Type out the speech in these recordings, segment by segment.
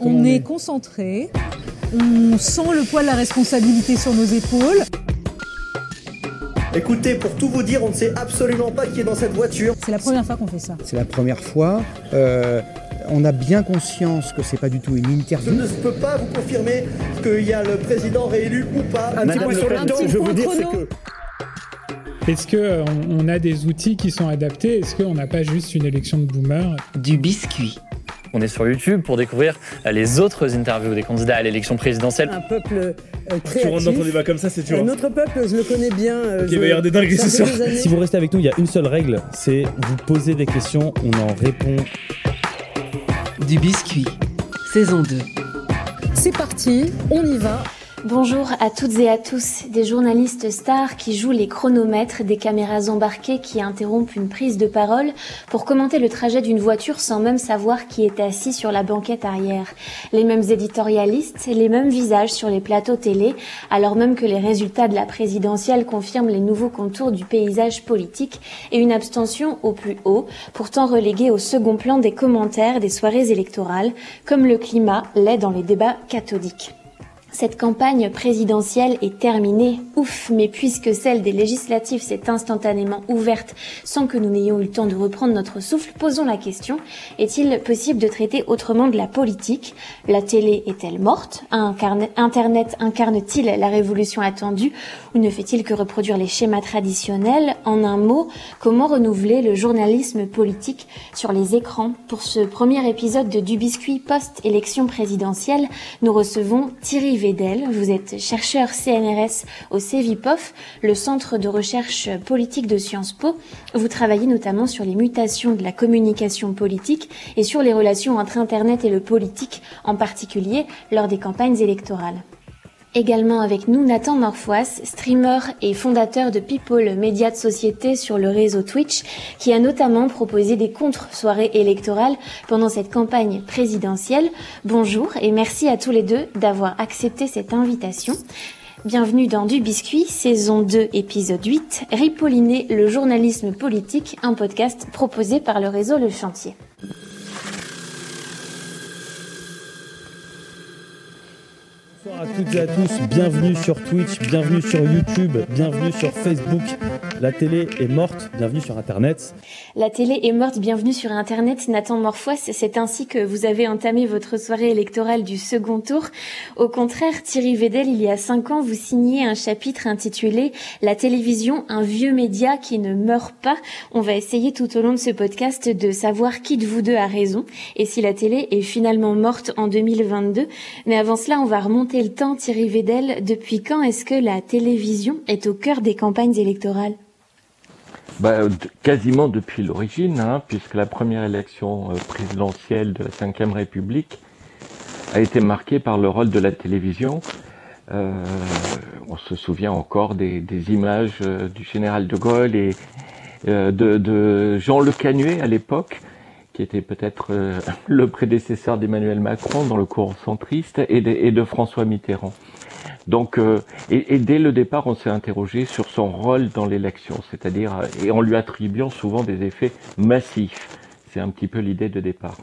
on, est concentré, on sent le poids de la responsabilité sur nos épaules. Écoutez, pour tout vous dire, on ne sait absolument pas qui est dans cette voiture. C'est la première fois qu'on fait ça. C'est la première fois. Euh, on a bien conscience que c'est pas du tout une interview. Je ne peux pas vous confirmer qu'il y a le président réélu ou pas. Un petit point sur le temps, je veux dire, c'est que est-ce qu'on on a des outils qui sont adaptés? Est-ce qu'on n'a pas juste une élection de boomers Du biscuit. On est sur YouTube pour découvrir les autres interviews des candidats à l'élection présidentielle. Un peuple euh, créatif. Tu rentres dans ton débat comme ça, c'est tu Un autre peuple, je le connais bien. Euh, il va y avoir des dingueries ce soir. Si vous restez avec nous, il y a une seule règle, c'est vous poser des questions, on en répond. Du biscuit, saison 2. C'est parti, on y va. Bonjour à toutes et à tous. Des journalistes stars qui jouent les chronomètres, des caméras embarquées qui interrompent une prise de parole pour commenter le trajet d'une voiture sans même savoir qui est assis sur la banquette arrière. Les mêmes éditorialistes, les mêmes visages sur les plateaux télé, alors même que les résultats de la présidentielle confirment les nouveaux contours du paysage politique et une abstention au plus haut, pourtant reléguée au second plan des commentaires des soirées électorales, comme le climat l'est dans les débats cathodiques. Cette campagne présidentielle est terminée, ouf, mais puisque celle des législatives s'est instantanément ouverte sans que nous n'ayons eu le temps de reprendre notre souffle, posons la question, est-il possible de traiter autrement de la politique? La télé est-elle morte? Internet incarne-t-il la révolution attendue? Ou ne fait-il que reproduire les schémas traditionnels? En un mot, comment renouveler le journalisme politique sur les écrans? Pour ce premier épisode de Du Biscuit post-élection présidentielle, nous recevons Thierry vous êtes chercheur CNRS au CEVIPOF, le centre de recherche politique de Sciences Po. Vous travaillez notamment sur les mutations de la communication politique et sur les relations entre Internet et le politique, en particulier lors des campagnes électorales. Également avec nous Nathan Morfois, streamer et fondateur de People Média de Société sur le réseau Twitch, qui a notamment proposé des contre-soirées électorales pendant cette campagne présidentielle. Bonjour et merci à tous les deux d'avoir accepté cette invitation. Bienvenue dans Du Biscuit, saison 2, épisode 8, Ripolliner le journalisme politique, un podcast proposé par le réseau Le Chantier. Bonsoir à toutes et à tous, bienvenue sur Twitch, bienvenue sur YouTube, bienvenue sur Facebook. La télé est morte, bienvenue sur Internet. La télé est morte, bienvenue sur Internet. Nathan Morfois, c'est ainsi que vous avez entamé votre soirée électorale du second tour. Au contraire, Thierry Vedel, il y a cinq ans, vous signiez un chapitre intitulé La télévision, un vieux média qui ne meurt pas. On va essayer tout au long de ce podcast de savoir qui de vous deux a raison et si la télé est finalement morte en 2022. Mais avant cela, on va remonter le temps, Thierry Vedel Depuis quand est-ce que la télévision est au cœur des campagnes électorales? Bah, Quasiment depuis l'origine, hein, puisque la première élection euh, présidentielle de la Ve République a été marquée par le rôle de la télévision. Euh, on se souvient encore des, images euh, du général de Gaulle et de, Jean Le Canuet à l'époque, qui était peut-être le prédécesseur d'Emmanuel Macron dans le courant centriste et de François Mitterrand. Donc, euh, et, dès le départ, on s'est interrogé sur son rôle dans l'élection, c'est-à-dire euh, et en lui attribuant souvent des effets massifs. C'est un petit peu l'idée de départ.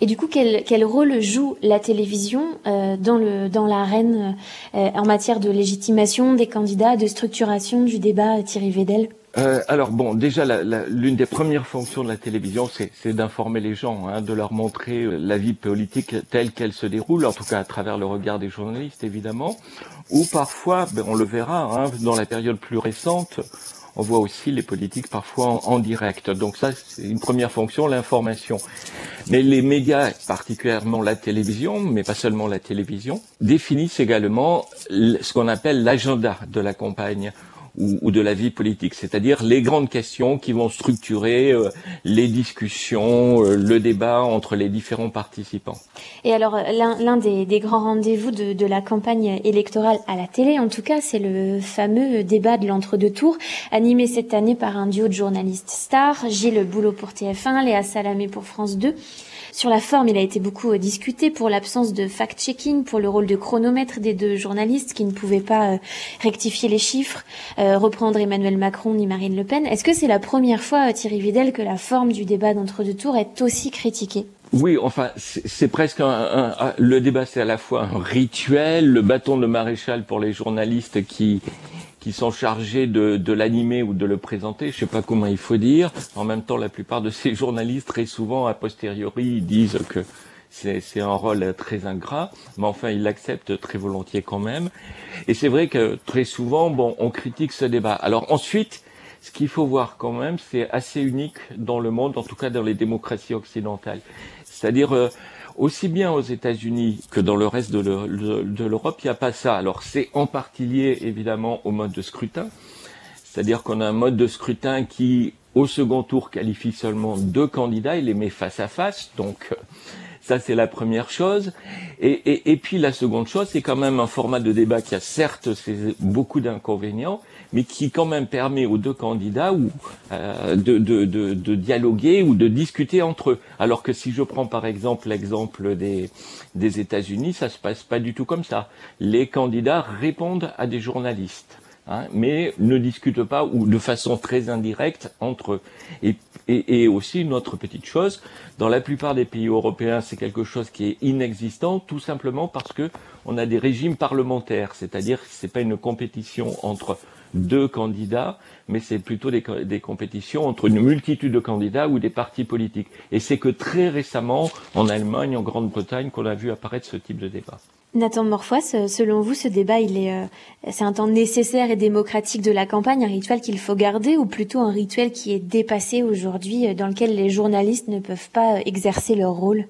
Et du coup, quel, rôle joue la télévision dans le dans l'arène en matière de légitimation des candidats, de structuration du débat, Thierry Vedel? Euh, alors bon, déjà l'une des premières fonctions de la télévision, c'est d'informer les gens, hein, de leur montrer euh, la vie politique telle qu'elle se déroule, en tout cas à travers le regard des journalistes évidemment, ou parfois, ben, on le verra, hein, dans la période plus récente, on voit aussi les politiques parfois en, en direct. Donc ça, c'est une première fonction, l'information. Mais les médias, particulièrement la télévision, mais pas seulement la télévision, définissent également ce qu'on appelle l'agenda de la campagne ou, de la vie politique, c'est-à-dire les grandes questions qui vont structurer euh, les discussions, euh, le débat entre les différents participants. Et alors l'un des, des, grands rendez-vous de, de, la campagne électorale à la télé, en tout cas, c'est le fameux débat de l'entre-deux tours, animé cette année par un duo de journalistes stars, Gilles Boulot pour TF1, Léa Salamé pour France 2. Sur la forme, il a été beaucoup euh, discuté pour l'absence de fact-checking, pour le rôle de chronomètre des deux journalistes qui ne pouvaient pas euh, rectifier les chiffres, euh, reprendre Emmanuel Macron ni Marine Le Pen. Est-ce que c'est la première fois, Thierry Vidal, que la forme du débat d'entre-deux tours est aussi critiquée? Oui, enfin, c'est presque un, le débat, c'est à la fois un rituel, le bâton de maréchal pour les journalistes qui qui sont chargés de, de l'animer ou de le présenter. Je sais pas comment il faut dire. En même temps, la plupart de ces journalistes, très souvent, a posteriori, disent que c'est un rôle très ingrat, mais enfin, ils l'acceptent très volontiers quand même. Et c'est vrai que très souvent, bon, on critique ce débat. Alors ensuite, ce qu'il faut voir quand même, c'est assez unique dans le monde, en tout cas dans les démocraties occidentales. C'est-à-dire, euh, aussi bien aux États-Unis que dans le reste de l'Europe, il n'y a pas ça. Alors c'est en partie lié évidemment au mode de scrutin, c'est-à-dire qu'on a un mode de scrutin qui, au second tour, qualifie seulement deux candidats, il les met face à face, donc ça, c'est la première chose. Et, et, et, puis la seconde chose, c'est quand même un format de débat qui a certes beaucoup d'inconvénients, mais qui quand même permet aux deux candidats ou, euh, de, de, de, de, dialoguer ou de discuter entre eux. Alors que si je prends par exemple l'exemple des, des États-Unis, ça se passe pas du tout comme ça. Les candidats répondent à des journalistes. Hein, mais ne discutent pas ou de façon très indirecte entre eux. Et, et, et, aussi une autre petite chose, dans la plupart des pays européens, c'est quelque chose qui est inexistant, tout simplement parce que on a des régimes parlementaires, c'est-à-dire que c'est pas une compétition entre deux candidats, mais c'est plutôt des, compétitions entre une multitude de candidats ou des partis politiques. Et c'est que très récemment, en Allemagne, en Grande-Bretagne, qu'on a vu apparaître ce type de débat. Nathan Morfoy, selon vous, ce débat, est, euh, c'est un temps nécessaire et démocratique de la campagne, un rituel qu'il faut garder, ou plutôt un rituel qui est dépassé aujourd'hui, euh, dans lequel les journalistes ne peuvent pas euh, exercer leur rôle?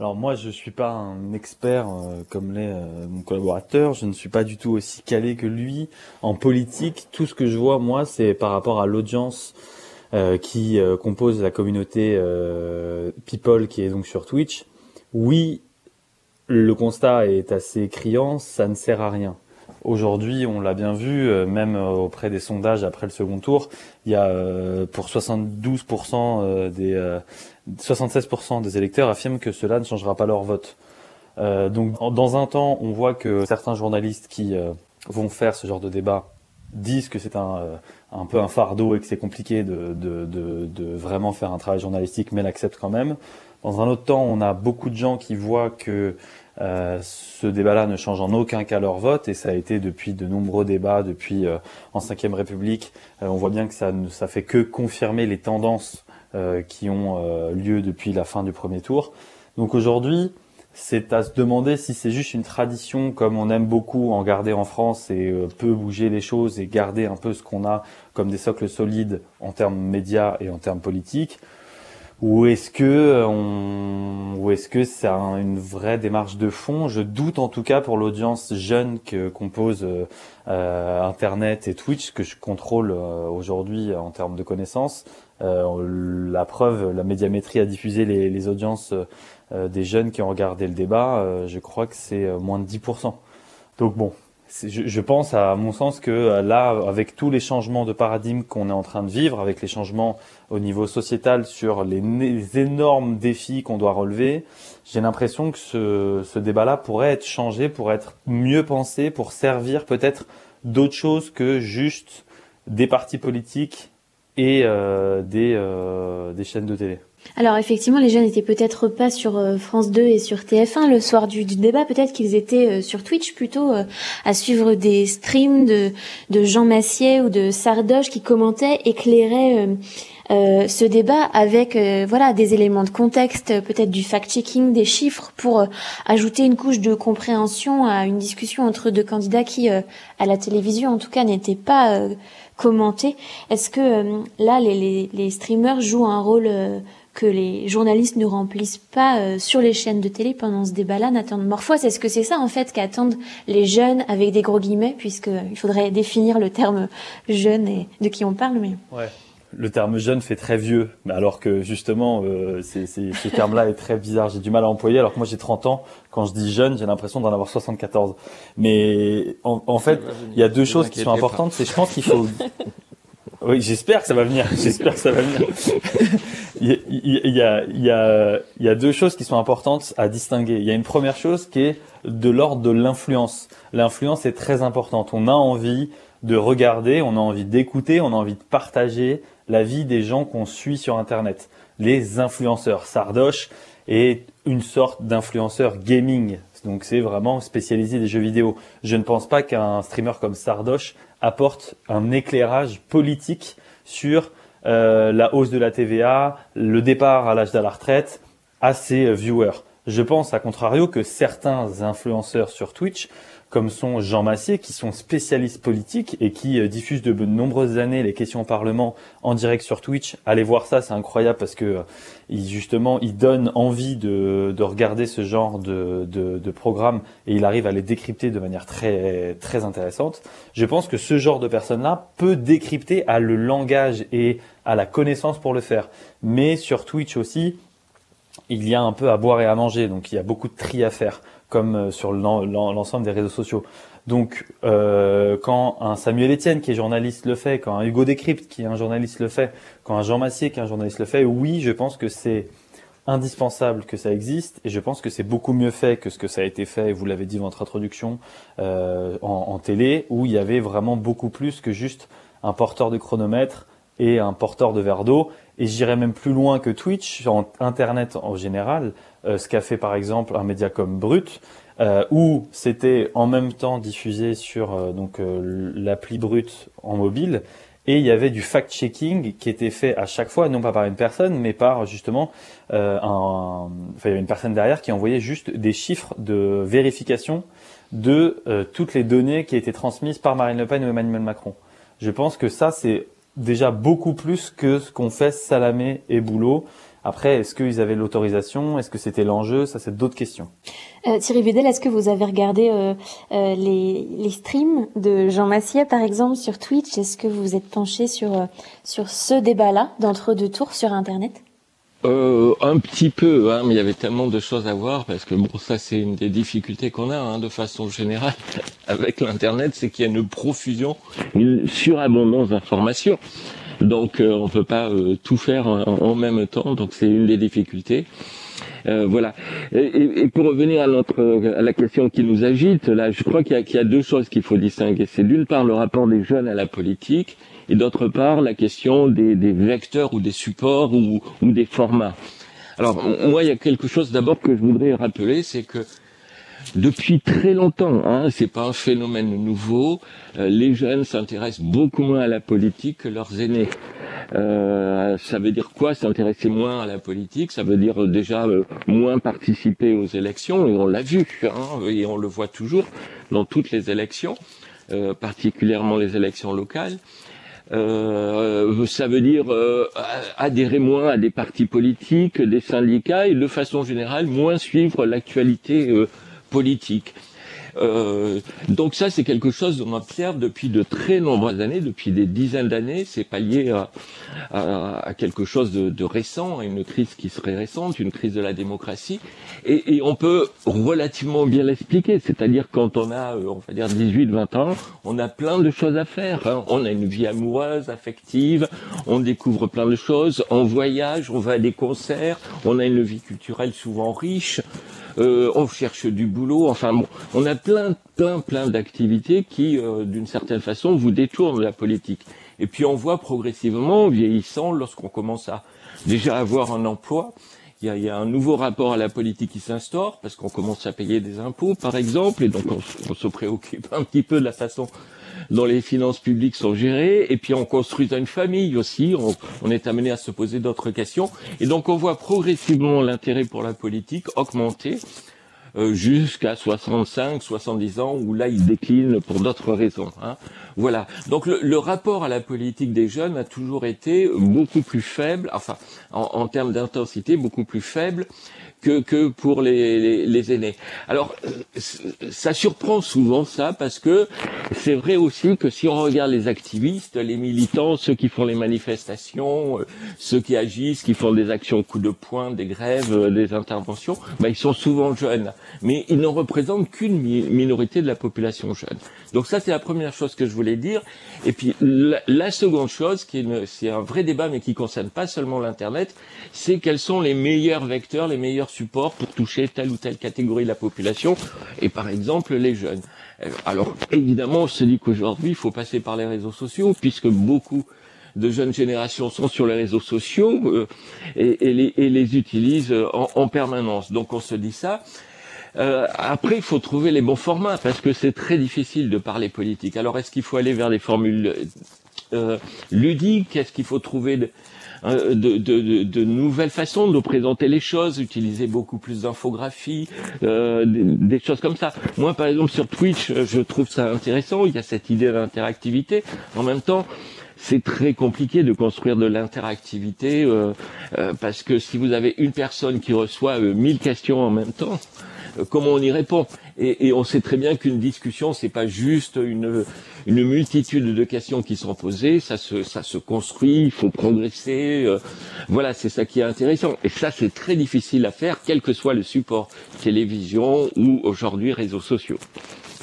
Alors moi, je suis pas un expert comme l'est mon collaborateur. Je ne suis pas du tout aussi calé que lui en politique. Tout ce que je vois, moi, c'est par rapport à l'audience qui compose la communauté People qui est donc sur Twitch. Oui, le constat est assez criant, ça ne sert à rien. Aujourd'hui, on l'a bien vu, euh, même euh, auprès des sondages après le second tour, il y a euh, pour 72% des 76% des électeurs affirment que cela ne changera pas leur vote. donc, dans un temps, on voit que certains journalistes qui vont faire ce genre de débat disent que c'est un, un peu un fardeau et que c'est compliqué de, de, de, de, vraiment faire un travail journalistique, mais l'acceptent quand même. Dans un autre temps, on a beaucoup de gens qui voient que euh, ce débat-là ne change en aucun cas leur vote, et ça a été depuis de nombreux débats, depuis euh, en Ve République. Euh, on voit bien que ça ne ça fait que confirmer les tendances euh, qui ont lieu depuis la fin du premier tour. Donc aujourd'hui, c'est à se demander si c'est juste une tradition comme on aime beaucoup en garder en France et peu bouger les choses et garder un peu ce qu'on a comme des socles solides en termes médias et en termes politiques, ou est-ce que euh, on, ou est-ce que c'est une vraie démarche de fond? Je doute en tout cas pour l'audience jeune que compose euh, euh, Internet et Twitch que je contrôle aujourd'hui en termes de connaissances. la preuve, la médiamétrie a diffusé les, les audiences des jeunes qui ont regardé le débat. je crois que c'est moins de 10%. Donc bon, je, pense à mon sens que euh, là, avec tous les changements de paradigme qu'on est en train de vivre, avec les changements au niveau sociétal sur les, énormes défis qu'on doit relever, j'ai l'impression que ce, ce débat-là pourrait être changé, pourrait être mieux pensé, pour servir peut-être d'autres choses que juste des partis politiques et euh, des, euh, des chaînes de télé. Alors effectivement, les jeunes n'étaient peut-être pas sur euh, France 2 et sur TF1 le soir du, débat. Peut-être qu'ils étaient euh, sur Twitch plutôt euh, à suivre des streams de, Jean Massier ou de Sardoche qui commentaient, éclairaient ce débat avec voilà des éléments de contexte, peut-être du fact-checking, des chiffres pour ajouter une couche de compréhension à une discussion entre deux candidats qui, à la télévision en tout cas, n'étaient pas commentés. Est-ce que là, les, streamers jouent un rôle que les journalistes ne remplissent pas euh, sur les chaînes de télé pendant ce débat-là n'attendent Morphose. Est-ce que c'est ça en fait qu'attendent les jeunes avec des gros guillemets, puisqu'il faudrait définir le terme jeune et de qui on parle mais... Ouais. Le terme jeune fait très vieux, mais alors que justement, euh, c'est, ce terme-là est très bizarre. J'ai du mal à employer, alors que moi j'ai 30 ans. Quand je dis jeune, j'ai l'impression d'en avoir 74. Mais en, en fait, il y a deux choses qui sont importantes. C'est, je pense qu'il faut oui, j'espère que ça va venir. J'espère que ça va venir. il, y a, il, y a, il y a deux choses qui sont importantes à distinguer. Il y a une première chose qui est de l'ordre de l'influence. L'influence est très importante. On a envie de regarder, on a envie d'écouter, on a envie de partager la vie des gens qu'on suit sur Internet. Les influenceurs. Sardoche est une sorte d'influenceur gaming. Donc c'est vraiment spécialisé des jeux vidéo. Je ne pense pas qu'un streamer comme Sardoche apporte un éclairage politique sur euh, la hausse de la TVA, le départ à l'âge de la retraite à ses viewers. Je pense à contrario que certains influenceurs sur Twitch comme sont Jean Massier, qui sont spécialistes politiques et qui euh, diffusent de nombreuses années les questions au Parlement en direct sur Twitch. Allez voir ça, c'est incroyable parce que euh, il, justement, il donne envie de, de regarder ce genre de, de, de, programme et il arrive à les décrypter de manière très très intéressante. Je pense que ce genre de personne-là peut décrypter à le langage et à la connaissance pour le faire. Mais sur Twitch aussi, il y a un peu à boire et à manger, donc il y a beaucoup de tri à faire comme euh, sur l'ensemble des réseaux sociaux. Donc, euh, quand un Samuel Etienne qui est journaliste le fait, quand un Hugo Décrypte qui est un journaliste le fait, quand un Jean Massier qui est un journaliste le fait, oui, je pense que c'est indispensable que ça existe et je pense que c'est beaucoup mieux fait que ce que ça a été fait, vous l'avez dit dans votre introduction, euh, en, en, télé, où il y avait vraiment beaucoup plus que juste un porteur de chronomètre et un porteur de verre d'eau. Et j'irais même plus loin que Twitch, en Internet en général, euh, ce qu'a fait par exemple un média comme Brut, euh, où c'était en même temps diffusé sur euh, donc l'appli Brut en mobile, et il y avait du fact-checking qui était fait à chaque fois, non pas par une personne, mais par justement un, enfin il y avait une personne derrière qui envoyait juste des chiffres de vérification de toutes les données qui étaient transmises par Marine Le Pen ou Emmanuel Macron. Je pense que ça c'est déjà beaucoup plus que ce qu'ont fait Salamé et Boulot. Après, est-ce qu'ils avaient l'autorisation? Est-ce que c'était l'enjeu? Ça, c'est d'autres questions. Euh, Thierry Vidal, est-ce que vous avez regardé euh, euh, les, les, streams de Jean Massier, par exemple, sur Twitch? Est-ce que vous vous êtes penché sur, euh, sur ce débat-là, d'entre-deux tours sur Internet? Euh, un petit peu, hein, mais il y avait tellement de choses à voir parce que bon, ça c'est une des difficultés qu'on a hein, de façon générale avec l'internet, c'est qu'il y a une profusion, une surabondance d'informations. Donc euh, on peut pas euh, tout faire en, même temps, donc c'est une des difficultés. Euh, voilà. Et, et, pour revenir à notre à la question qui nous agite, là, je crois qu'il y, y, a deux choses qu'il faut distinguer. C'est d'une part le rapport des jeunes à la politique et d'autre part la question des, des, vecteurs ou des supports ou, ou, des formats. Alors moi, il y a quelque chose d'abord que je voudrais rappeler, c'est que depuis très longtemps, hein, c'est pas un phénomène nouveau. Euh, les jeunes s'intéressent beaucoup moins à la politique que leurs aînés. Euh, ça veut dire quoi S'intéresser moins à la politique, ça veut dire déjà euh, moins participer aux élections, et on l'a vu, hein, et on le voit toujours dans toutes les élections, euh, particulièrement les élections locales. Euh, ça veut dire euh, adhérer moins à des partis politiques, des syndicats et de façon générale moins suivre l'actualité euh, politique. Euh, donc ça, c'est quelque chose qu'on observe depuis de très nombreuses années, depuis des dizaines d'années. C'est pas lié à, quelque chose de, récent, à une crise qui serait récente, une crise de la démocratie. Et, et on peut relativement bien l'expliquer. C'est-à-dire quand on a, euh, on va dire 18-20 ans, on a plein de choses à faire. Hein. On a une vie amoureuse, affective, on découvre plein de choses, on voyage, on va à des concerts, on a une vie culturelle souvent riche euh, on cherche du boulot, enfin bon, on a plein, plein, plein d'activités qui, euh, d'une certaine façon, vous détournent de la politique. Et puis on voit progressivement, vieillissant, lorsqu'on commence à déjà avoir un emploi, il y, a, il y a, un nouveau rapport à la politique qui s'instaure parce qu'on commence à payer des impôts, par exemple, et donc on, on, se préoccupe un petit peu de la façon dont les finances publiques sont gérées, et puis on construit une famille aussi, on, on est amené à se poser d'autres questions, et donc on voit progressivement l'intérêt pour la politique augmenter euh, jusqu'à 65, 70 ans, où là il décline pour d'autres raisons. Hein. Voilà. Donc le, le, rapport à la politique des jeunes a toujours été beaucoup plus faible, enfin en, en termes d'intensité beaucoup plus faible que, que pour les, les, les, aînés. Alors, ça surprend souvent ça, parce que c'est vrai aussi que si on regarde les activistes, les militants, ceux qui font les manifestations, euh, ceux qui agissent, qui font des actions coup de poing, des grèves, euh, des interventions, ben, ils sont souvent jeunes. Mais ils ne représentent qu'une minorité de la population jeune. Donc ça, c'est la première chose que je voulais dire. Et puis, la, seconde chose, qui est, c'est un vrai débat, mais qui concerne pas seulement l'Internet, c'est quels sont les meilleurs vecteurs, les meilleurs support pour toucher telle ou telle catégorie de la population, et par exemple les jeunes. Alors évidemment, on se dit qu'aujourd'hui, il faut passer par les réseaux sociaux, puisque beaucoup de jeunes générations sont sur les réseaux sociaux euh, et, et, les, et, les, utilisent en, en, permanence. Donc on se dit ça. Euh, après, il faut trouver les bons formats parce que c'est très difficile de parler politique. Alors, est-ce qu'il faut aller vers des formules euh, ludiques? Est-ce qu'il faut trouver de, de, de, de, nouvelles façons de présenter les choses, utiliser beaucoup plus d'infographie, euh, des, des, choses comme ça? Moi, par exemple, sur Twitch, je trouve ça intéressant. Il y a cette idée d'interactivité. En même temps, c'est très compliqué de construire de l'interactivité euh, euh, parce que si vous avez une personne qui reçoit euh, 1000 questions en même temps, euh, comment on y répond? Et, et, on sait très bien qu'une discussion, c'est pas juste une, une multitude de questions qui sont posées, ça se, ça se construit, il faut progresser. Euh, voilà, c'est ça qui est intéressant. Et ça, c'est très difficile à faire, quel que soit le support, télévision ou aujourd'hui réseaux sociaux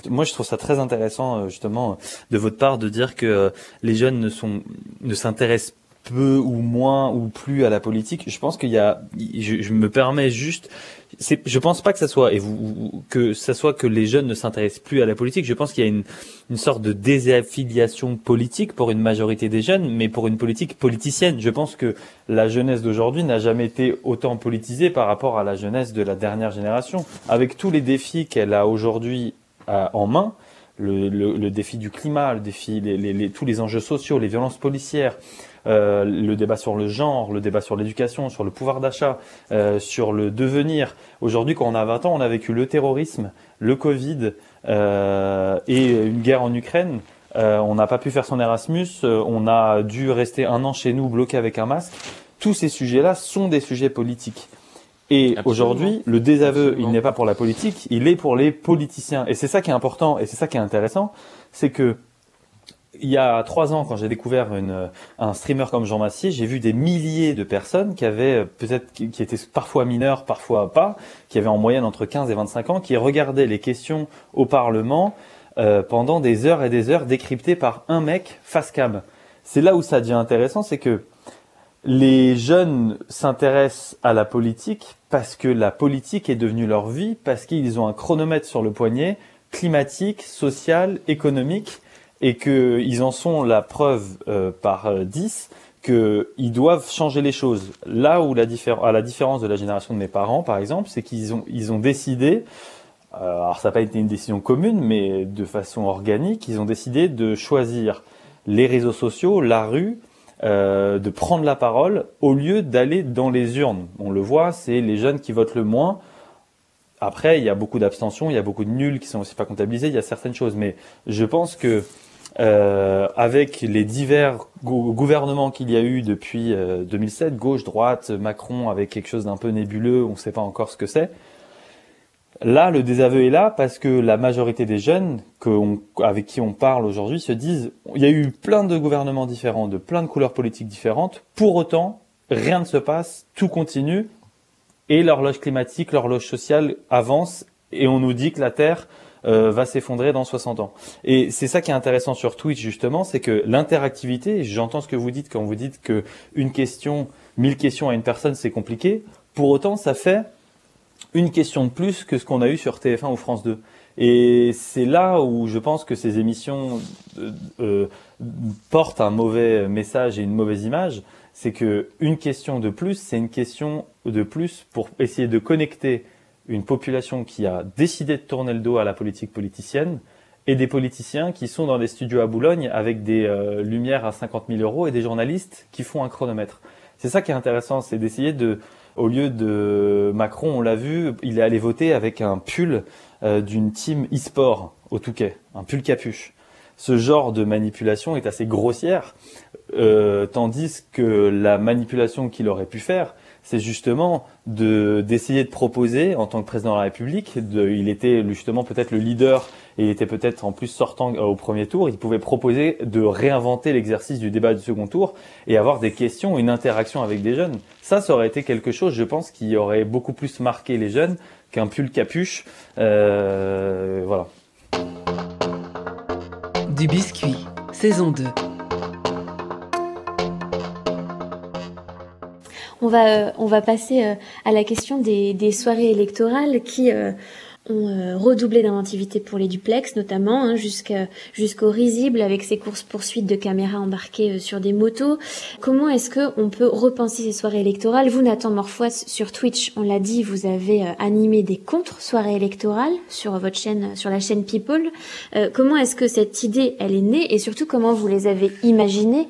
moi je trouve ça très intéressant euh, justement de votre part de dire que les jeunes ne sont ne s'intéressent peu ou moins ou plus à la politique. Je pense qu'il y a, je, je, me permets juste, je pense pas que ça soit et vous que ça soit que les jeunes ne s'intéressent plus à la politique. Je pense qu'il y a une une sorte de désaffiliation politique pour une majorité des jeunes, mais pour une politique politicienne. Je pense que la jeunesse d'aujourd'hui n'a jamais été autant politisée par rapport à la jeunesse de la dernière génération, avec tous les défis qu'elle a aujourd'hui en main. Le, le, le, défi du climat, le défi, les, les, les, tous les enjeux sociaux, les violences policières, euh, le débat sur le genre, le débat sur l'éducation, sur le pouvoir d'achat, euh, sur le devenir. Aujourd'hui, quand on a 20 ans, on a vécu le terrorisme, le Covid euh, et une guerre en Ukraine. on n'a pas pu faire son Erasmus, on a dû rester un an chez nous bloqué avec un masque. Tous ces sujets-là sont des sujets politiques. Et aujourd'hui, le désaveu, Absolument. il n'est pas pour la politique, il est pour les politiciens. Et c'est ça qui est important, et c'est ça qui est intéressant, c'est que il y a trois ans, quand j'ai découvert une, un streamer comme Jean Massier, j'ai vu des milliers de personnes qui avaient peut-être qui, qui étaient parfois mineurs, parfois pas, qui avaient en moyenne entre 15 et 25 ans, qui regardaient les questions au Parlement euh, pendant des heures et des heures, décryptées par un mec face cam. C'est là où ça devient intéressant, c'est que les jeunes s'intéressent à la politique parce que la politique est devenue leur vie, parce qu'ils ont un chronomètre sur le poignet, climatique, social, économique, et qu'ils en sont la preuve euh, par euh, 10 qu'ils doivent changer les choses. Là où la à la différence de la génération de mes parents, par exemple, c'est qu'ils ont, ils ont décidé, euh, alors ça n'a pas été une décision commune, mais de façon organique, ils ont décidé de choisir les réseaux sociaux, la rue, euh, de prendre la parole au lieu d'aller dans les urnes. On le voit, c'est les jeunes qui votent le moins. Après, il y a beaucoup d'abstentions, il y a beaucoup de nuls qui sont aussi pas comptabilisés, il y a certaines choses. Mais je pense que euh, avec les divers gou gouvernements qu'il y a eu depuis euh, 2007, gauche, droite, Macron, avec quelque chose d'un peu nébuleux, on ne sait pas encore ce que c'est. Là, le désaveu est là parce que la majorité des jeunes avec qui on parle aujourd'hui se disent il y a eu plein de gouvernements différents, de plein de couleurs politiques différentes. Pour autant, rien ne se passe, tout continue et l'horloge climatique, l'horloge sociale avance et on nous dit que la Terre euh, va s'effondrer dans 60 ans. Et c'est ça qui est intéressant sur Twitch justement, c'est que l'interactivité, j'entends ce que vous dites quand vous dites que une question, mille questions à une personne, c'est compliqué. Pour autant, ça fait une question de plus que ce qu'on a eu sur TF1 ou France 2. Et c'est là où je pense que ces émissions euh, euh, portent un mauvais message et une mauvaise image. C'est que une question de plus, c'est une question de plus pour essayer de connecter une population qui a décidé de tourner le dos à la politique politicienne et des politiciens qui sont dans des studios à Boulogne avec des euh, lumières à 50 000 euros et des journalistes qui font un chronomètre. C'est ça qui est intéressant, c'est d'essayer de, au lieu de Macron, on l'a vu, il est allé voter avec un pull euh, d'une team e-sport au Touquet, un pull capuche. Ce genre de manipulation est assez grossière, euh, tandis que la manipulation qu'il aurait pu faire, c'est justement de d'essayer de proposer en tant que président de la République. Il était justement peut-être le leader et il était peut-être en plus sortant au premier tour. Il pouvait proposer de réinventer l'exercice du débat du second tour et avoir des questions, une interaction avec des jeunes. Ça, ça aurait été quelque chose, je pense, qui aurait beaucoup plus marqué les jeunes qu'un pull capuche. Euh, voilà. Du biscuit, saison 2. On va, euh, on va passer euh, à la question des, des soirées électorales qui, euh, ont euh, redoublé d'inventivité pour les duplex notamment, hein, jusqu'au risible avec ses courses poursuites de caméras embarquées euh, sur des motos. Comment est-ce que on peut repenser ces soirées électorales? Vous, Nathan Morfoise, sur Twitch, on l'a dit, vous avez euh, animé des contre-soirées électorales sur votre chaîne, sur la chaîne People. comment est-ce que cette idée, elle est née et surtout comment vous les avez imaginées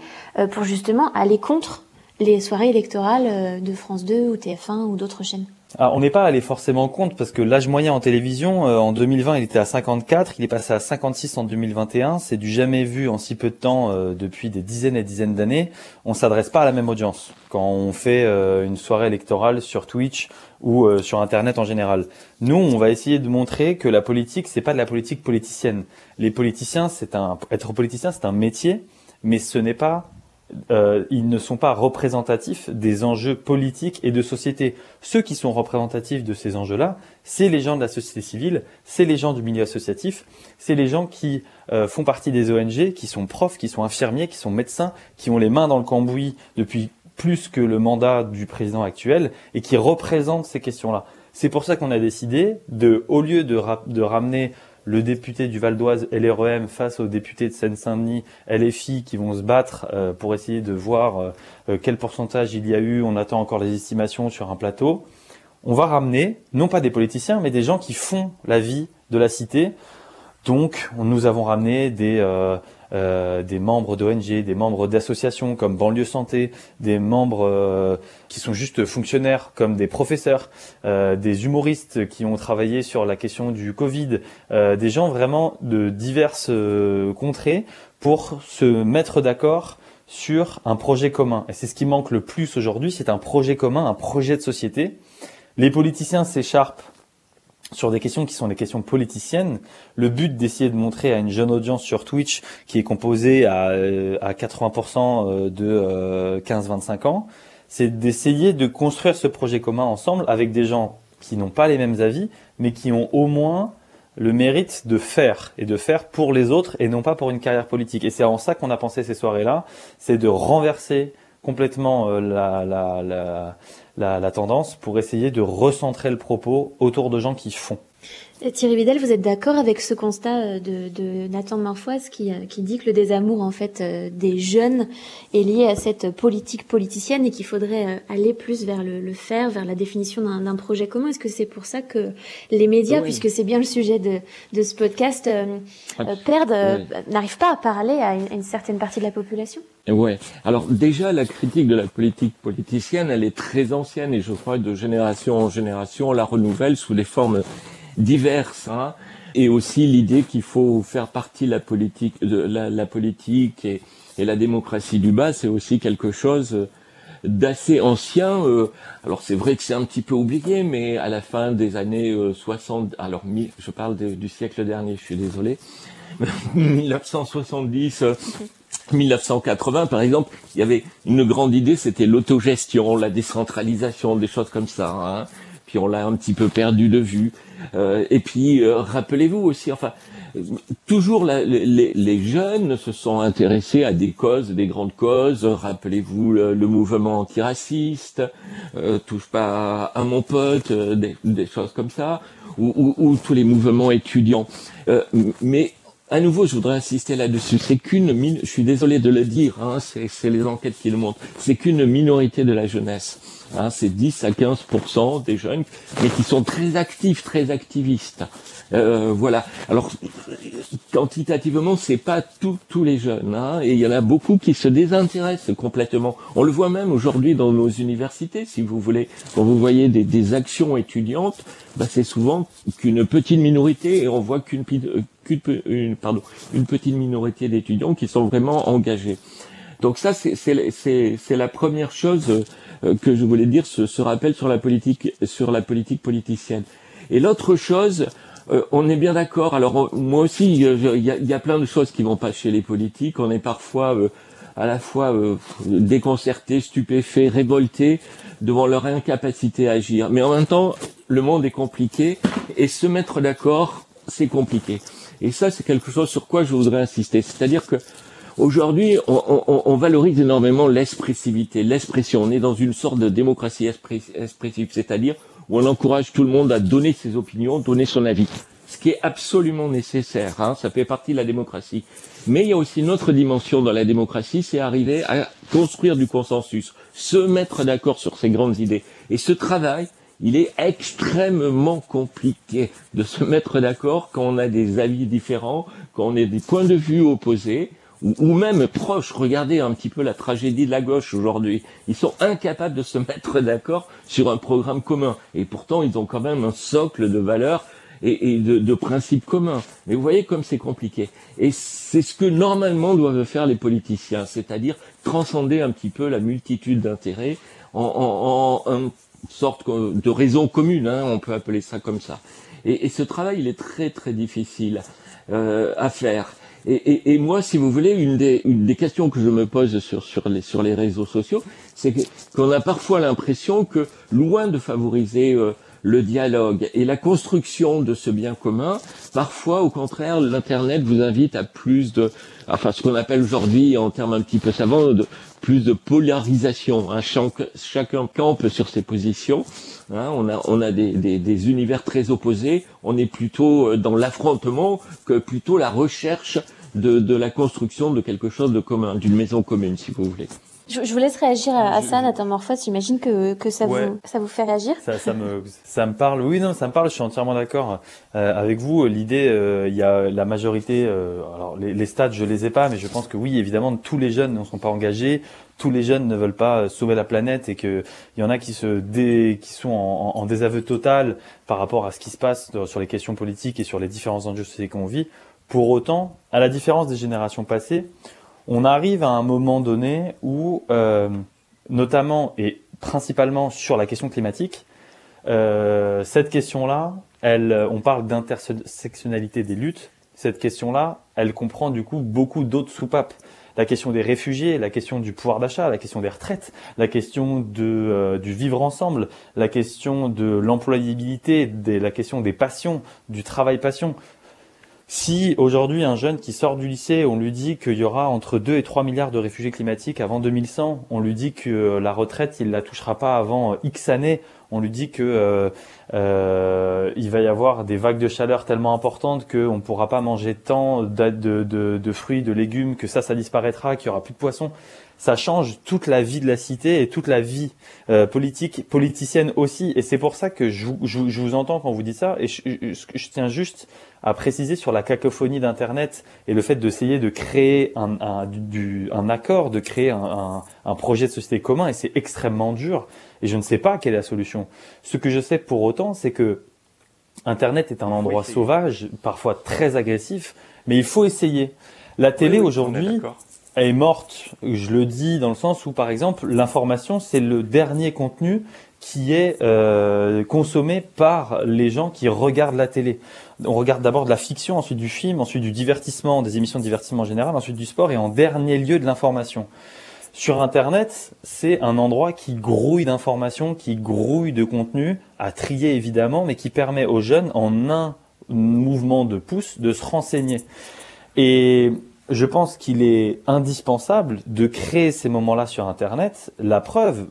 pour justement aller contre les soirées électorales de France 2 ou TF1 ou d'autres chaînes alors, on n'est pas allé forcément compte parce que l'âge moyen en télévision, euh, en 2020, il était à 54, il est passé à 56 en 2021. C'est du jamais vu en si peu de temps euh, depuis des dizaines et dizaines d'années. On s'adresse pas à la même audience quand on fait euh, une soirée électorale sur Twitch ou sur Internet en général. Nous, on va essayer de montrer que la politique, c'est pas de la politique politicienne. Les politiciens, c'est un être politicien, c'est un métier, mais ce n'est pas euh, ils ne sont pas représentatifs des enjeux politiques et de société. Ceux qui sont représentatifs de ces enjeux-là, c'est les gens de la société civile, c'est les gens du milieu associatif, c'est les gens qui euh, font partie des ONG, qui sont profs, qui sont infirmiers, qui sont médecins, qui ont les mains dans le cambouis depuis plus que le mandat du président actuel et qui représentent ces questions-là. C'est pour ça qu'on a décidé de, au lieu de, de ramener le député du Val d'Oise LREM face aux députés de Seine-Saint-Denis LFI qui vont se battre euh, pour essayer de voir euh, euh, quel pourcentage il y a eu. On attend encore les estimations sur un plateau. On va ramener non pas des politiciens mais des gens qui font la vie de la cité. Donc nous avons ramené des euh, des membres d'ONG, des membres d'associations comme Banlieue Santé, des membres euh, qui sont juste fonctionnaires comme des professeurs, euh, des humoristes qui ont travaillé sur la question du Covid, des gens vraiment de diverses contrées pour se mettre d'accord sur un projet commun. Et c'est ce qui manque le plus aujourd'hui, c'est un projet commun, un projet de société. Les politiciens s'écharpent sur des questions qui sont des questions politiciennes. Le but d'essayer de montrer à une jeune audience sur Twitch qui est composée à, euh, à 80% euh, de 15-25 euh, ans, c'est d'essayer de construire ce projet commun ensemble avec des gens qui n'ont pas les mêmes avis, mais qui ont au moins le mérite de faire et de faire pour les autres et non pas pour une carrière politique. Et c'est en ça qu'on a pensé ces soirées-là, c'est de renverser complètement la, la, la, la, tendance pour essayer de recentrer le propos autour de gens qui font. Thierry Vidal, vous êtes d'accord avec ce constat euh, de, de Nathan Marfoise qui, euh, qui, dit que le désamour en fait euh, des jeunes est lié à cette politique politicienne et qu'il faudrait aller plus vers le, le faire, vers la définition d'un projet commun? Est-ce que c'est pour ça que les médias, puisque c'est bien le sujet de, de ce podcast, perdent, n'arrivent pas à parler à une, à une, certaine partie de la population? Ouais. Alors déjà, la critique de la politique politicienne, elle est très ancienne et je crois de génération en génération, on la renouvelle sous des formes diverses. Hein, et aussi l'idée qu'il faut faire partie de la politique, de la, la politique et, et, la démocratie du bas, c'est aussi quelque chose d'assez ancien. Euh, alors c'est vrai que c'est un petit peu oublié, mais à la fin des années 60, euh, alors je parle du siècle dernier, je suis désolé, 1970. 1980, euh, par exemple, il y avait une grande idée, c'était l'autogestion, la décentralisation, des choses comme ça. Hein. Puis on l'a un petit peu perdu de vue. Euh, et puis, euh, rappelez-vous aussi, enfin, toujours les, jeunes se sont intéressés à des causes, des grandes causes. Rappelez-vous le, mouvement antiraciste, euh, touche pas à, mon pote, euh, des, choses comme ça, ou, ou, tous les mouvements étudiants. mais à nouveau, je voudrais insister là-dessus. C'est qu'une, je suis désolé de le dire, hein, c'est les enquêtes qui le montrent, c'est qu'une minorité de la jeunesse. Hein, c'est 10 à 15% des jeunes, mais qui sont très actifs, très activistes. Euh, voilà. Alors quantitativement, c'est pas tous les jeunes, hein, et il y en a beaucoup qui se désintéressent complètement. On le voit même aujourd'hui dans nos universités, si vous voulez, quand vous voyez des, des actions étudiantes, bah, c'est souvent qu'une petite minorité, et on voit qu'une une, pardon, une petite minorité d'étudiants qui sont vraiment engagés. Donc ça, c'est la première chose euh, que je voulais dire, ce, ce, rappel sur la politique, sur la politique politicienne. Et l'autre chose, euh, on est bien d'accord. Alors moi aussi, il y, y, a, plein de choses qui vont pas chez les politiques. On est parfois euh, à la fois déconcerté, stupéfait, révolté devant leur incapacité à agir. Mais en même temps, le monde est compliqué et se mettre d'accord, c'est compliqué. Et ça, c'est quelque chose sur quoi je voudrais insister. C'est-à-dire que Aujourd'hui, on, on, on, valorise énormément l'expressivité, l'expression. On est dans une sorte de démocratie expressive, c'est-à-dire où on encourage tout le monde à donner ses opinions, donner son avis. Ce qui est absolument nécessaire, hein, ça fait partie de la démocratie. Mais il y a aussi une autre dimension dans la démocratie, c'est arriver à construire du consensus, se mettre d'accord sur ces grandes idées. Et ce travail, il est extrêmement compliqué de se mettre d'accord quand on a des avis différents, quand on a des points de vue opposés, ou, même proches. Regardez un petit peu la tragédie de la gauche aujourd'hui. Ils sont incapables de se mettre d'accord sur un programme commun. Et pourtant, ils ont quand même un socle de valeurs et, de, principes communs. Mais vous voyez comme c'est compliqué. Et c'est ce que normalement doivent faire les politiciens, c'est-à-dire transcender un petit peu la multitude d'intérêts en, en, sorte de raison commune, hein, on peut appeler ça comme ça. Et, et, ce travail, il est très très difficile euh, à faire. Et, moi, si vous voulez, une des, questions que je me pose sur, sur, les, sur les réseaux sociaux, c'est qu'on a parfois l'impression que, loin de favoriser euh, le dialogue et la construction de ce bien commun, parfois, au contraire, l'Internet vous invite à plus de, enfin, ce qu'on appelle aujourd'hui, en termes un petit peu savants, de plus de polarisation. Hein. chacun campe sur ses positions. Hein. on a, des, univers très opposés. On est plutôt euh, dans l'affrontement que plutôt la recherche de, de la construction de quelque chose de commun, d'une maison commune, si vous voulez. Je, je vous laisse réagir à, ça, Nathan Morphos. J'imagine que, que ça, vous, ça vous fait réagir. Ça, ça, me, ça me parle. Oui, non, ça me parle. Je suis entièrement d'accord euh, avec vous. L'idée, euh, il y a la majorité. Euh, alors, les, les stats, je les ai pas, mais je pense que oui, évidemment, tous les jeunes ne sont pas engagés. Tous les jeunes ne veulent pas sauver la planète et que il y en a qui se dé, qui sont en, en, désaveu total par rapport à ce qui se passe sur les questions politiques et sur les différents enjeux sociaux qu'on vit. Pour autant, à la différence des générations passées, on arrive à un moment donné où, euh, notamment et principalement sur la question climatique, euh, cette question-là, on parle d'intersectionnalité des luttes. Cette question-là, elle comprend du coup beaucoup d'autres soupapes. La question des réfugiés, la question du pouvoir d'achat, la question des retraites, la question de, euh, du vivre ensemble, la question de l'employabilité, la question des passions, du travail passion. Si aujourd'hui un jeune qui sort du lycée, on lui dit qu'il y aura entre 2 et 3 milliards de réfugiés climatiques avant 2100, on lui dit que la retraite, il la touchera pas avant euh, X années, on lui dit que euh, euh, il va y avoir des vagues de chaleur tellement importantes qu'on ne pourra pas manger tant de, fruits, de légumes, que ça, ça disparaîtra, qu'il y aura plus de poissons ça change toute la vie de la cité et toute la vie euh, politique, politicienne aussi. Et c'est pour ça que je, je, je, vous entends quand vous dites ça. Et je, je, tiens juste à préciser sur la cacophonie d'Internet et le fait d'essayer de créer un, un, du, un accord, de créer un, un, projet de société commun. Et c'est extrêmement dur. Et je ne sais pas quelle est la solution. Ce que je sais pour autant, c'est que Internet est un endroit sauvage, parfois très agressif, mais il faut essayer. La télé aujourd'hui, est morte, je le dis dans le sens où, par exemple, l'information, c'est le dernier contenu qui est euh, consommé par les gens qui regardent la télé. On regarde d'abord de la fiction, ensuite du film, ensuite du divertissement, des émissions de divertissement en général, ensuite du sport et en dernier lieu de l'information. Sur Internet, c'est un endroit qui grouille d'informations, qui grouille de contenu, à trier évidemment, mais qui permet aux jeunes, en un mouvement de pouce, de se renseigner. Et je pense qu'il est indispensable de créer ces moments-là sur Internet. La preuve,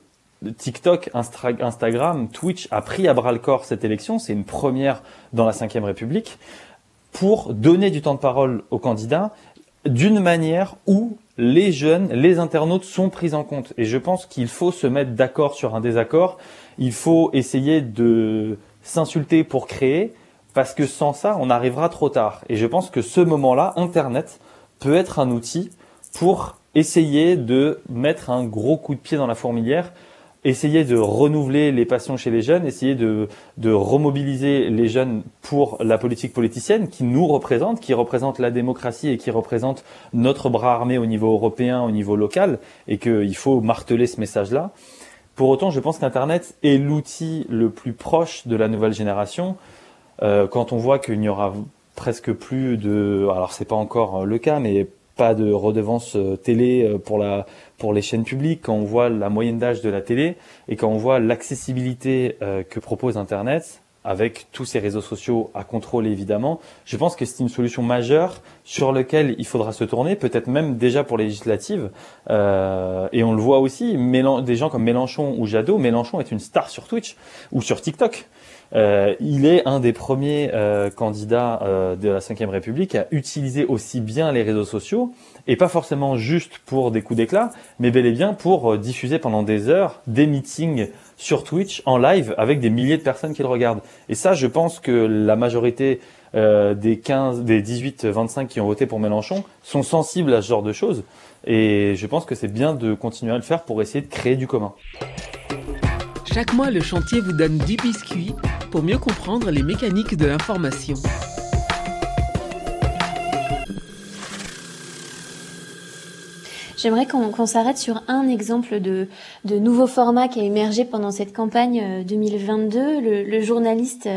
TikTok, Instagram, Twitch a pris à bras le corps cette élection. C'est une première dans la Ve République pour donner du temps de parole aux candidats d'une manière où les jeunes, les internautes sont pris en compte. Et je pense qu'il faut se mettre d'accord sur un désaccord. Il faut essayer de s'insulter pour créer parce que sans ça, on arrivera trop tard. Et je pense que ce moment-là, Internet, peut être un outil pour essayer de mettre un gros coup de pied dans la fourmilière, essayer de renouveler les passions chez les jeunes, essayer de, remobiliser les jeunes pour la politique politicienne qui nous représente, qui représente la démocratie et qui représente notre bras armé au niveau européen, au niveau local, et qu'il faut marteler ce message-là. Pour autant, je pense qu'Internet est l'outil le plus proche de la nouvelle génération. Euh, quand on voit qu'il n'y aura presque plus de, alors c'est pas encore euh, le cas, mais pas de redevance euh, télé euh, pour la pour les chaînes publiques quand on voit la moyenne d'âge de la télé et quand on voit l'accessibilité que propose internet avec tous ces réseaux sociaux à contrôler évidemment. Je pense que c'est une solution majeure sur laquelle il faudra se tourner, peut-être même déjà pour les législatives. Euh, et on le voit aussi, des gens comme Mélenchon ou Jadot. Mélenchon est une star sur Twitch ou sur TikTok. Euh, il est un des premiers euh, candidats euh, de la Ve République à utiliser aussi bien les réseaux sociaux, et pas forcément juste pour des coups d'éclat, mais bel et bien pour euh, diffuser pendant des heures des meetings sur Twitch en live avec des milliers de personnes qui le regardent. Et ça, je pense que la majorité euh, des 15, des 18, 25 qui ont voté pour Mélenchon sont sensibles à ce genre de choses. Et je pense que c'est bien de continuer à le faire pour essayer de créer du commun. Chaque mois, le chantier vous donne du biscuit pour mieux comprendre les mécaniques de l'information. J'aimerais qu'on s'arrête sur un exemple de, nouveau format qui a émergé pendant cette campagne 2022. Euh, le, le journaliste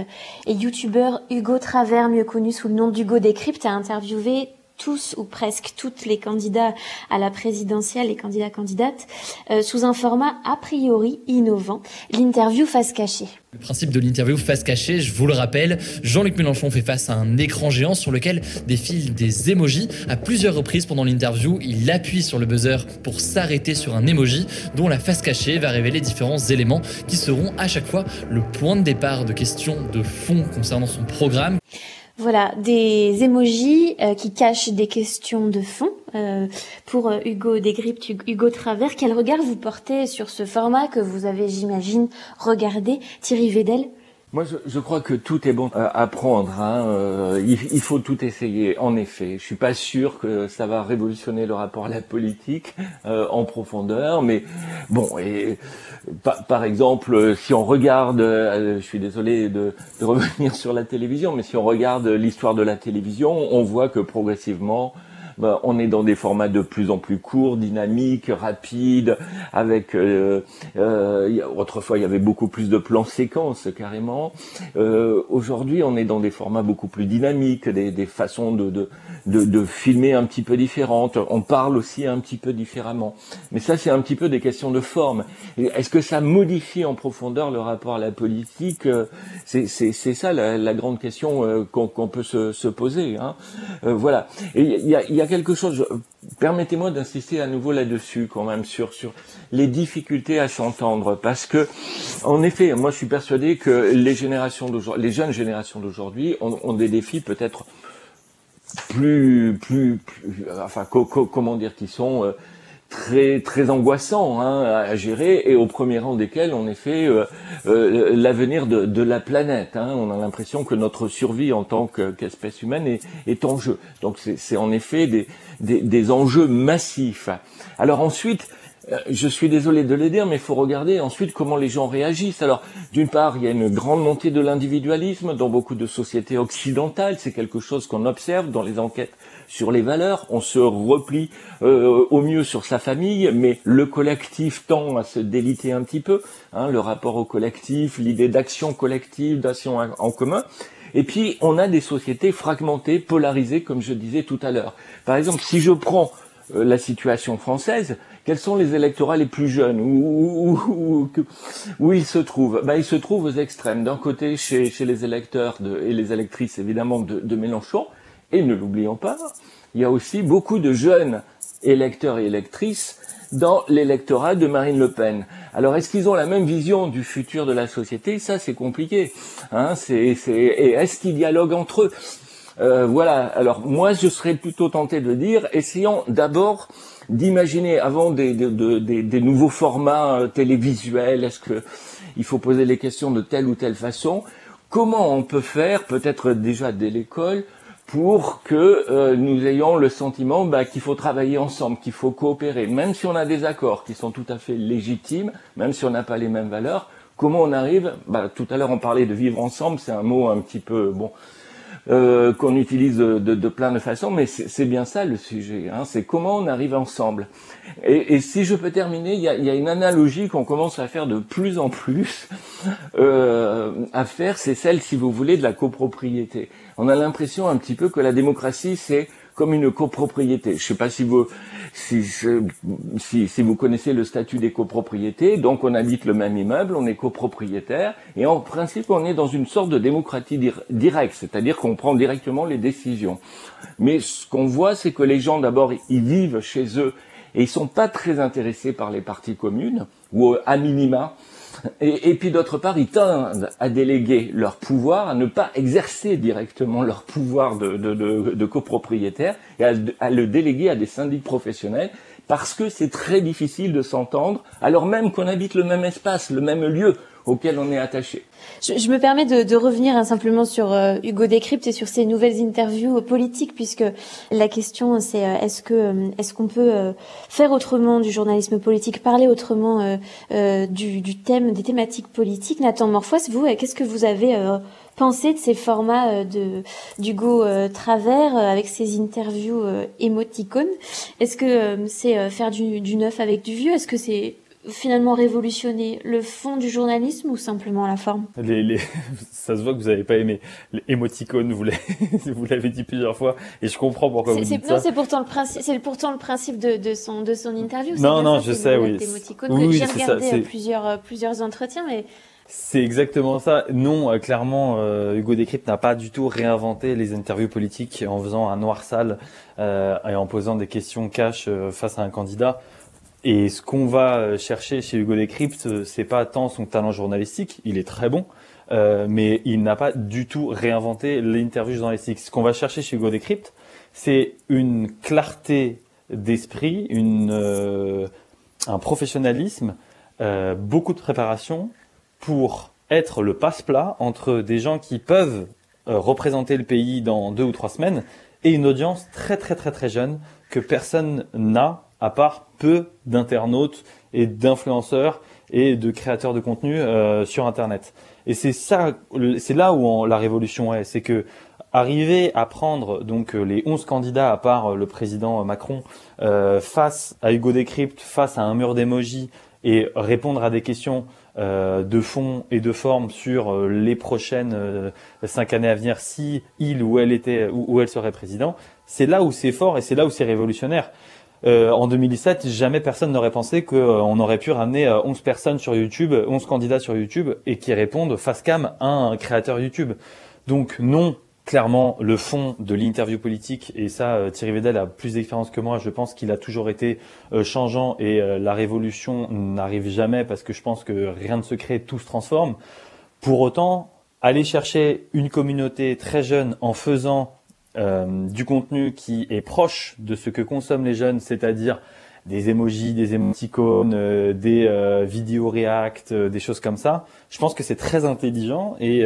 et youtubeur Hugo Travers, mieux connu sous le nom d'Hugo Décrypte, a interviewé tous ou presque toutes les candidats à la présidentielle, les candidats candidates, euh, sous un format a priori innovant, l'interview face cachée. Le principe de l'interview face cachée, je vous le rappelle, Jean-Luc Mélenchon fait face à un écran géant sur lequel défilent des emojis. À plusieurs reprises pendant l'interview, il appuie sur le buzzer pour s'arrêter sur un emoji dont la face cachée va révéler différents éléments qui seront à chaque fois le point de départ de questions de fond concernant son programme. Voilà, des émojis euh, qui cachent des questions de fond. Euh, pour euh, Hugo Desgryptes, Hugo Travers, quel regard vous portez sur ce format que vous avez, j'imagine, regardé? Thierry Vedel? Moi, je, crois que tout est bon à prendre. Hein. Euh, il, faut tout essayer. En effet, je suis pas sûr que ça va révolutionner le rapport à la politique euh, en profondeur, mais bon. Et par, par exemple, si on regarde, euh, je suis désolé de, de, revenir sur la télévision, mais si on regarde l'histoire de la télévision, on voit que progressivement, bah, on est dans des formats de plus en plus courts, dynamiques, rapides, avec euh, euh, autrefois il y avait beaucoup plus de plans séquences carrément. Euh, aujourd'hui, on est dans des formats beaucoup plus dynamiques, des, des façons de, de, de, de, filmer un petit peu différentes. On parle aussi un petit peu différemment. Mais ça, c'est un petit peu des questions de forme. Est-ce que ça modifie en profondeur le rapport à la politique C'est ça la, la, grande question qu'on peut se, se poser. Hein. voilà. Et il y a quelque chose. Permettez-moi d'insister à nouveau là-dessus, quand même, sur sur les difficultés à s'entendre, parce que, en effet, moi, je suis persuadé que les générations d'aujourd'hui, les jeunes générations d'aujourd'hui, ont, des défis peut-être plus, plus, enfin, co co comment dire, qui sont euh, très très angoissants hein, à gérer et au premier rang desquels en effet euh, euh, l'avenir de, de, la planète. Hein. On a l'impression que notre survie en tant qu'espèce humaine est, est, en jeu. Donc c'est en effet des, des, des, enjeux massifs. Alors ensuite, euh, je suis désolé de le dire, mais il faut regarder ensuite comment les gens réagissent. Alors, d'une part, il y a une grande montée de l'individualisme dans beaucoup de sociétés occidentales. C'est quelque chose qu'on observe dans les enquêtes sur les valeurs, on se replie euh, au mieux sur sa famille, mais le collectif tend à se déliter un petit peu, hein, le rapport au collectif, l'idée d'action collective, d'action en commun. Et puis, on a des sociétés fragmentées, polarisées, comme je disais tout à l'heure. Par exemple, si je prends euh, la situation française, quels sont les électorats les plus jeunes? Où, où, où, ils se trouvent? Ben, Ils se trouvent aux extrêmes. D'un côté, chez, chez les électeurs de, et les électrices, évidemment, de, de Mélenchon, et ne l'oublions pas, il y a aussi beaucoup de jeunes électeurs et électrices dans l'électorat de Marine Le Pen. Alors, est-ce qu'ils ont la même vision du futur de la société? Ça, c'est compliqué. Hein c'est, c'est... Et est-ce qu'ils dialoguent entre eux? Euh, Voilà. Alors, moi, je serais plutôt tenté de dire, essayons d'abord d'imaginer, avant des, des, des, nouveaux formats euh, télévisuels, est-ce que il faut poser les questions de telle ou telle façon Comment on peut faire, peut-être déjà dès l'école, pour que euh, nous ayons le sentiment bah, qu'il faut travailler ensemble, qu'il faut coopérer, même si on a des accords qui sont tout à fait légitimes, même si on n'a pas les mêmes valeurs. Comment on arrive bah, Tout à l'heure, on parlait de vivre ensemble. C'est un mot un petit peu bon euh, qu'on utilise de, de, plein de façons, mais c'est bien ça le sujet. Hein, c'est comment on arrive ensemble. Et, et, si je peux terminer, il y a, y a, une analogie qu'on commence à faire de plus en plus euh, à faire, c'est celle, si vous voulez, de la copropriété. On a l'impression un petit peu que la démocratie, c'est comme une copropriété. Je sais pas si vous si, vous connaissez le statut des copropriétés, donc on habite le même immeuble, on est copropriétaire, et en principe on est dans une sorte de démocratie directe, c'est-à-dire qu'on prend directement les décisions. Mais ce qu'on voit, c'est que les gens d'abord ils vivent chez eux et ils sont pas très intéressés par les parties communes ou à minima et, puis d'autre part, ils tendent à déléguer leur pouvoir, à ne pas exercer directement leur pouvoir de, copropriétaire et à, à, le déléguer à des syndics professionnels parce que c'est très difficile de s'entendre alors même qu'on habite le même espace, le même lieu auquel on est attaché. Je, je me permets de, de revenir hein, simplement sur euh, Hugo Décrypte et sur ses nouvelles interviews politiques, puisque la question c'est euh, est-ce que euh, est-ce qu'on peut faire autrement du journalisme politique, parler autrement du, du, thème, des thématiques politiques? Nathan Morphos, vous, qu'est-ce que vous avez pensé de ces formats de d'Hugo Travers avec ses interviews émoticônes Est-ce que c'est faire du, du neuf avec du vieux? Est-ce que c'est finalement révolutionner le fond du journalisme ou simplement la forme? Les, les... Ça se voit que vous n'avez pas aimé les émoticônes, vous l'avez dit plusieurs fois, et je comprends pourquoi vous dites non, c'est pourtant le principe, c'est pourtant le principe de, de, son de son interview. Non, non, je sais, oui. oui, j'ai regardé ça, plusieurs euh, plusieurs entretiens, mais c'est exactement ça. Non, euh, clairement, euh, Hugo Décrypte n'a pas du tout réinventé les interviews politiques en faisant un noir sale euh, et en posant des questions cash face à un candidat. Et ce qu'on va euh, chercher chez Hugo Décrypte, euh, c'est pas tant son talent journalistique, il est très bon, euh, mais il n'a pas du tout réinventé l'interview journalistique. Ce qu'on va chercher chez Hugo Décrypte, c'est une clarté d'esprit, une, euh, un professionnalisme, euh, beaucoup de préparation pour être le passe-plat entre des gens qui peuvent représenter le pays dans deux ou trois semaines et une audience très très très très jeune que personne n'a à part peu d'internautes et d'influenceurs et de créateurs de contenu euh, sur Internet. Et c'est ça, c'est là où la révolution est, c'est que arriver à prendre donc euh, les 11 candidats à part euh, le président Macron face à Hugo Décrypte, face à un mur d'émojis et répondre à des questions de fond et de forme sur les prochaines cinq années à venir si il ou elle était ou elle serait président, c'est là où c'est fort et c'est là où c'est révolutionnaire. Euh, en 2017, jamais personne n'aurait pensé qu'on euh, aurait pu ramener 11 euh, personnes sur YouTube, 11 candidats sur YouTube, et qui répondent face cam à un créateur YouTube. Donc non, clairement, le fond de l'interview politique, et ça, Thierry Vedel a plus d'expérience que moi, je pense qu'il a toujours été changeant, et la révolution n'arrive jamais parce que je pense que rien ne se crée, tout se transforme. Pour autant, aller chercher une communauté très jeune en faisant euh, du contenu qui est proche de ce que consomment les jeunes, c'est-à-dire des emojis, des émoticônes, euh, des euh, vidéos react, des choses comme ça. Je pense que c'est très intelligent et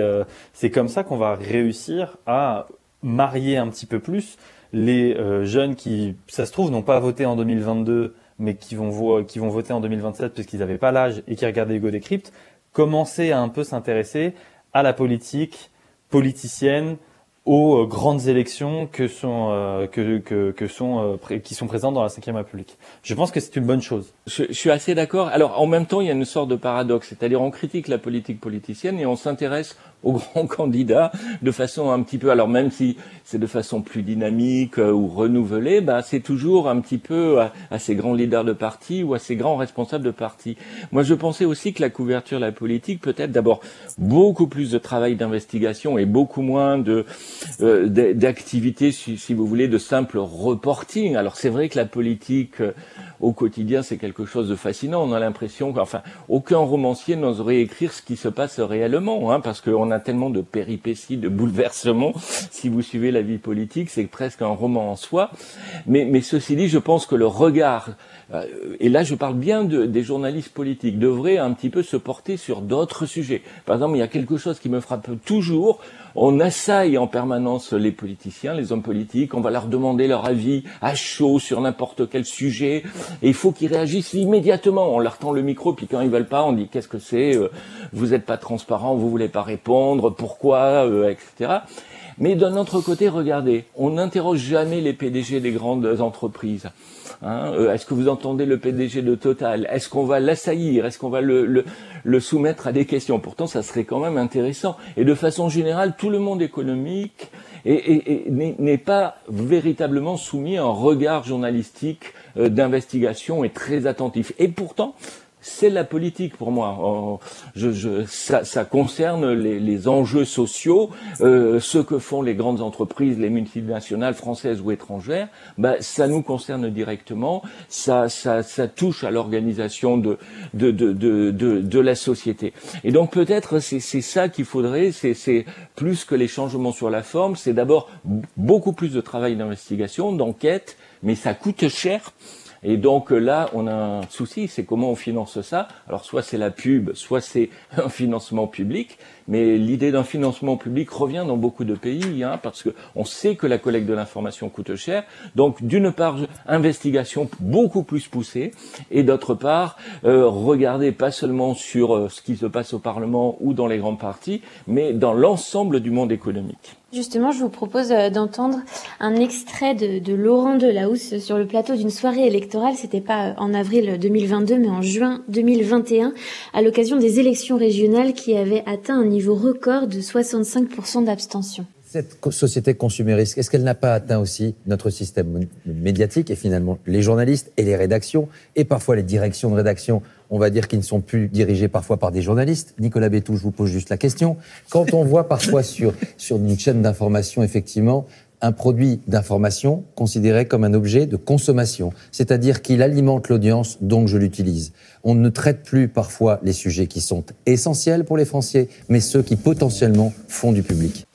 c'est comme ça qu'on va réussir à marier un petit peu plus les jeunes qui, ça se trouve, n'ont pas voté en 2022, mais qui vont, qui vont voter en 2027 parce qu'ils n'avaient pas l'âge et qui regardaient Hugo Décrypte, commencer à un peu s'intéresser à la politique politicienne, aux euh, grandes élections euh, euh, qui sont présentes dans la Ve République. Je pense que c'est une bonne chose. Je, je, suis assez d'accord. Alors en même temps, il y a une sorte de paradoxe, c'est-à-dire on critique la politique politicienne et on s'intéresse aux grands candidats de façon un petit peu, alors même si c'est de façon plus dynamique euh, ou renouvelée, bah, c'est toujours un petit peu à, ces grands leaders de parti ou à ces grands responsables de parti. Moi, je pensais aussi que la couverture de la politique, peut-être d'abord beaucoup plus de travail d'investigation et beaucoup moins de euh, d'activités, si, si, vous voulez, de simple reporting. Alors c'est vrai que la politique euh, au quotidien, c'est quelque chose de fascinant. On a l'impression qu'enfin, aucun romancier n'oserait écrire ce qui se passe réellement, hein, parce qu'on a tellement de péripéties, de bouleversements. Si vous suivez la vie politique, c'est presque un roman en soi. Mais, mais ceci dit, je pense que le regard euh, et là je parle bien de, des journalistes politiques, devraient un petit peu se porter sur d'autres sujets. Par exemple, il y a quelque chose qui me frappe toujours, on assaille en permanence les politiciens, les hommes politiques, on va leur demander leur avis à chaud sur n'importe quel sujet, et il faut qu'ils réagissent immédiatement. On leur tend le micro, puis quand ils veulent pas, on dit qu'est-ce que c'est, euh, vous n'êtes pas transparent, vous voulez pas répondre, pourquoi, euh, etc. Mais d'un autre côté, regardez, on n'interroge jamais les PDG des grandes entreprises. Hein, euh, Est-ce que vous entendez le PDG de Total? Est-ce qu'on va l'assaillir? Est-ce qu'on va le, soumettre à des questions? Pourtant, ça serait quand même intéressant. Et de façon générale, tout le monde économique n'est pas véritablement soumis à un regard journalistique euh, d'investigation et très attentif. Et pourtant, c'est la politique pour moi. Je, je, ça, ça, concerne les, les enjeux sociaux, euh, ce que font les grandes entreprises, les multinationales françaises ou étrangères. Ben, ça nous concerne directement. Ça, ça, ça touche à l'organisation de de, de, de, de, de la société. Et donc peut-être c'est ça qu'il faudrait. C'est plus que les changements sur la forme. C'est d'abord beaucoup plus de travail d'investigation, d'enquête, mais ça coûte cher. Et donc euh, là, on a un souci, c'est comment on finance ça. Alors soit c'est la pub, soit c'est un financement public. Mais l'idée d'un financement public revient dans beaucoup de pays, hein, parce que on sait que la collecte de l'information coûte cher. Donc d'une part, investigation beaucoup plus poussée, et d'autre part, euh, regarder pas seulement sur euh, ce qui se passe au Parlement ou dans les grands partis, mais dans l'ensemble du monde économique. Justement, je vous propose euh, d'entendre un extrait de, de Laurent Delahousse sur le plateau d'une soirée électorale. C'était pas en avril 2022, mais en juin 2021, à l'occasion des élections régionales qui avaient atteint un niveau record de 65% d'abstention. Cette société consumériste, est-ce qu'elle n'a pas atteint aussi notre système médiatique et finalement les journalistes et les rédactions et parfois les directions de rédaction, on va dire qu'ils ne sont plus dirigés parfois par des journalistes? Nicolas Bétou, je vous pose juste la question. Quand on voit parfois sur, sur une chaîne d'information, effectivement, un produit d'information considéré comme un objet de consommation, c'est-à-dire qu'il alimente l'audience, donc je l'utilise. On ne traite plus parfois les sujets qui sont essentiels pour les Français, mais ceux qui potentiellement font du public.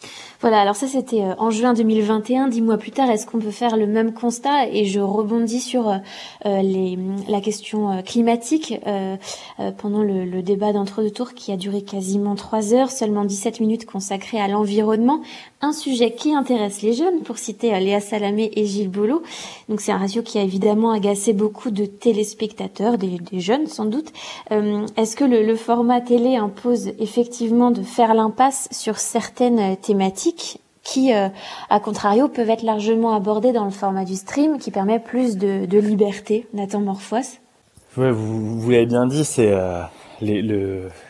Voilà, alors ça c'était euh, en juin 2021. Dix mois plus tard, est-ce qu'on peut faire le même constat? Et je rebondis sur euh, euh, la question climatique. pendant le, débat d'entre-deux tours qui a duré quasiment trois heures, seulement 17 minutes consacrées à l'environnement, un sujet qui intéresse les jeunes, pour citer Léa Salamé et Gilles Boulot. Donc c'est un ratio qui a évidemment agacé beaucoup de téléspectateurs, des, jeunes sans doute. Est-ce que le format télé impose effectivement de faire l'impasse sur certaines thématiques? Qui, euh, à contrario, peuvent être largement abordés dans le format du stream, qui permet plus de, liberté. Nathan Morphos Ouais, vous, vous l'avez bien dit, c'est euh,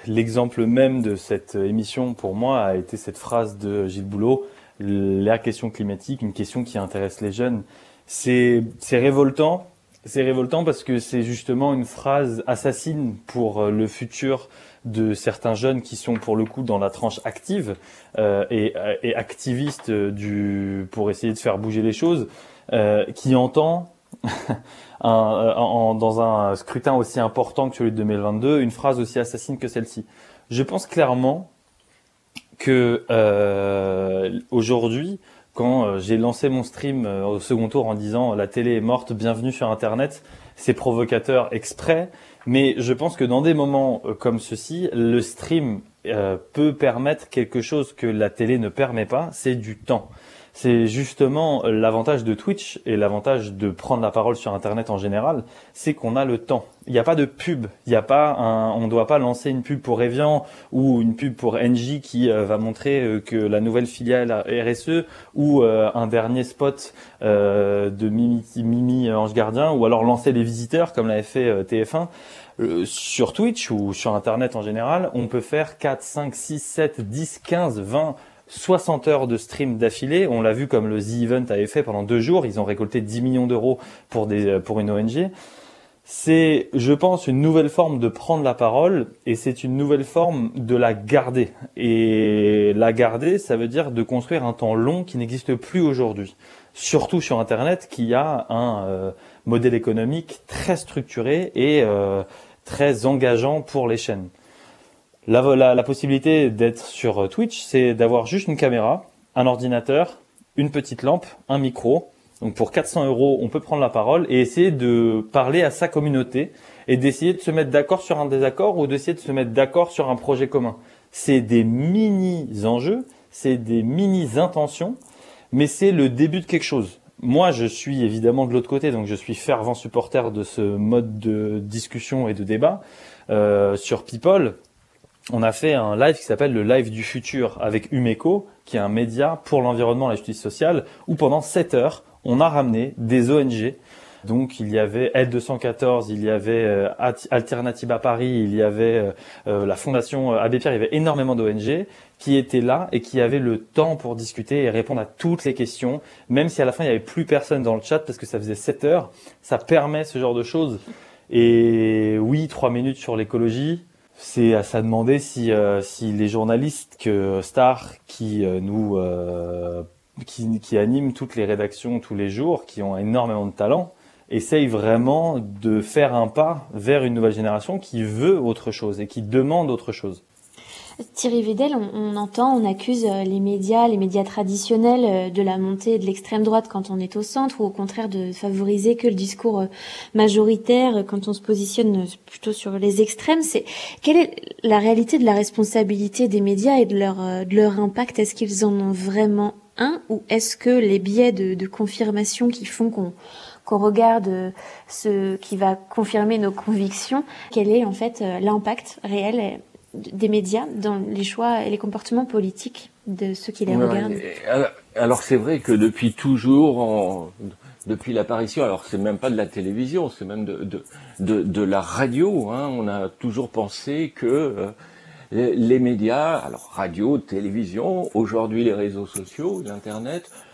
l'exemple même de cette émission pour moi a été cette phrase de Gilles Boulot, la question climatique, une question qui intéresse les jeunes. C'est révoltant, c'est révoltant parce que c'est justement une phrase assassine pour euh, le futur de certains jeunes qui sont pour le coup dans la tranche active euh, et, et activistes du pour essayer de faire bouger les choses, euh, qui entend un, en, dans un scrutin aussi important que celui de 2022 une phrase aussi assassine que celle-ci. Je pense clairement que euh, aujourd'hui, quand euh, j'ai lancé mon stream euh, au second tour en disant la télé est morte, bienvenue sur Internet, c'est provocateur exprès, mais je pense que dans des moments euh, comme ceci, le stream peut permettre quelque chose que la télé ne permet pas, c'est du temps c'est justement l'avantage de Twitch et l'avantage de prendre la parole sur Internet en général, c'est qu'on a le temps. Il n'y a pas de pub, il n'y a pas un, on ne doit pas lancer une pub pour Evian ou une pub pour NJ qui euh, va montrer euh, que la nouvelle filiale RSE ou euh, un dernier spot de Mimi, Mimi Ange Gardien ou alors lancer les visiteurs comme l'avait fait TF1 sur Twitch ou sur Internet en général, on peut faire 4, 5, 6, 7, 10, 15, 20 60 heures de stream d'affilée. On l'a vu comme le The Event avait fait pendant deux jours. Ils ont récolté 10 millions d'euros pour, des, euh, pour une ONG. C'est, je pense, une nouvelle forme de prendre la parole et c'est une nouvelle forme de la garder. Et la garder, ça veut dire de construire un temps long qui n'existe plus aujourd'hui. Surtout sur Internet, qui a un euh, modèle économique très structuré et euh, très engageant pour les chaînes. La, la, possibilité d'être sur euh, Twitch, c'est d'avoir juste une caméra, un ordinateur, une petite lampe, un micro. Donc pour 400 euros, on peut prendre la parole et essayer de parler à sa communauté et d'essayer de se mettre d'accord sur un désaccord ou d'essayer de se mettre d'accord sur un projet commun. C'est des mini enjeux, c'est des mini intentions, mais c'est le début de quelque chose. Moi, je suis évidemment de l'autre côté, donc je suis fervent supporter de ce mode de discussion et de débat. Euh, sur People, on a fait un live qui s'appelle le live du futur avec Umeco, qui est un média pour l'environnement et la justice sociale, où pendant 7 heures, on a ramené des ONG Donc il y avait Aide 214, il y avait euh, Alternativa Paris, il y avait euh, euh, la Fondation Abbé Pierre, il y avait énormément d'ONG qui étaient là et qui avaient le temps pour discuter et répondre à toutes les questions, même si à la fin il n'y avait plus personne dans le chat parce que ça faisait 7 heures. Ça permet ce genre de choses. Et oui, trois minutes sur l'écologie, c'est à ça demander si, si les journalistes que Star qui nous qui, qui animent toutes les rédactions tous les jours, qui ont énormément de talent, essaye vraiment de faire un pas vers une nouvelle génération qui veut autre chose et qui demande autre chose. Thierry Vidal, on, entend, on accuse euh, les médias, les médias traditionnels euh, de la montée de l'extrême droite quand on est au centre, ou au contraire de favoriser que le discours euh, majoritaire quand on se positionne plutôt sur les extrêmes. C'est quelle est la réalité de la responsabilité des médias et de leur de leur impact? Est-ce qu'ils en ont vraiment un, ou est-ce que les biais de, de confirmation qui font qu'on qu'on regarde ce qui va confirmer nos convictions, quel est en fait l'impact réel des médias dans les choix et les comportements politiques de ceux qui les regardent. Alors c'est vrai que depuis toujours, depuis l'apparition, alors c'est même pas de la télévision, c'est même de, de, de, de, la radio, hein, on a toujours pensé que les médias, alors radio, télévision, aujourd'hui les réseaux sociaux, l'internet, euh,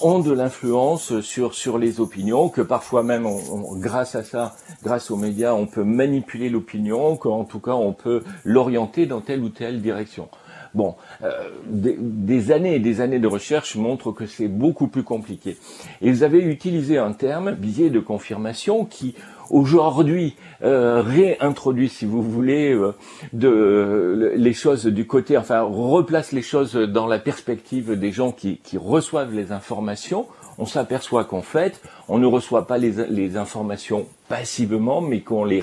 ont de l'influence sur sur les opinions, que parfois même, on, grâce à ça, grâce aux médias, on peut manipuler l'opinion, qu'en tout cas on peut l'orienter dans telle ou telle direction. Bon, euh, des, des, années et des années de recherche montrent que c'est beaucoup plus compliqué. Et vous avez utilisé un terme, biais de confirmation, qui aujourd'hui euh, réintroduit, si vous voulez, euh, de, les choses du côté, enfin replace les choses dans la perspective des gens qui, qui reçoivent les informations on s'aperçoit qu'en fait, on ne reçoit pas les, informations passivement, mais qu'on les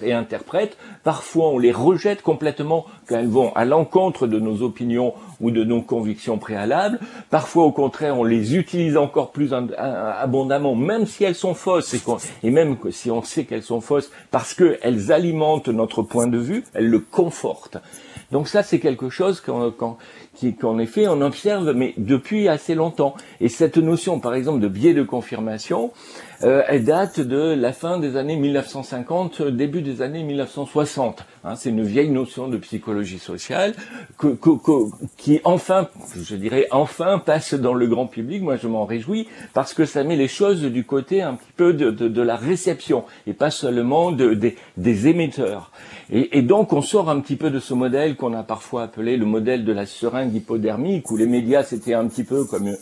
réinterprète. Parfois, on les rejette complètement quand elles vont à l'encontre de nos opinions ou de nos convictions préalables. Parfois, au contraire, on les utilise encore plus abondamment, même si elles sont fausses, et, même si on sait qu'elles sont fausses, parce qu'elles alimentent notre point de vue, elles le confortent. Donc ça, c'est quelque chose qu'en effet, on observe, mais depuis assez longtemps. Et cette notion, par exemple, de biais de confirmation, euh, elle date de la fin des années 1950, début des années 1960. Hein, c'est une vieille notion de psychologie sociale que, qui enfin, je dirais enfin, passe dans le grand public. Moi, je m'en réjouis parce que ça met les choses du côté un petit peu de, de, la réception et pas seulement de, des émetteurs. Et, et, donc, on sort un petit peu de ce modèle qu'on a parfois appelé le modèle de la seringue hypodermique, où les médias c'était un petit peu comme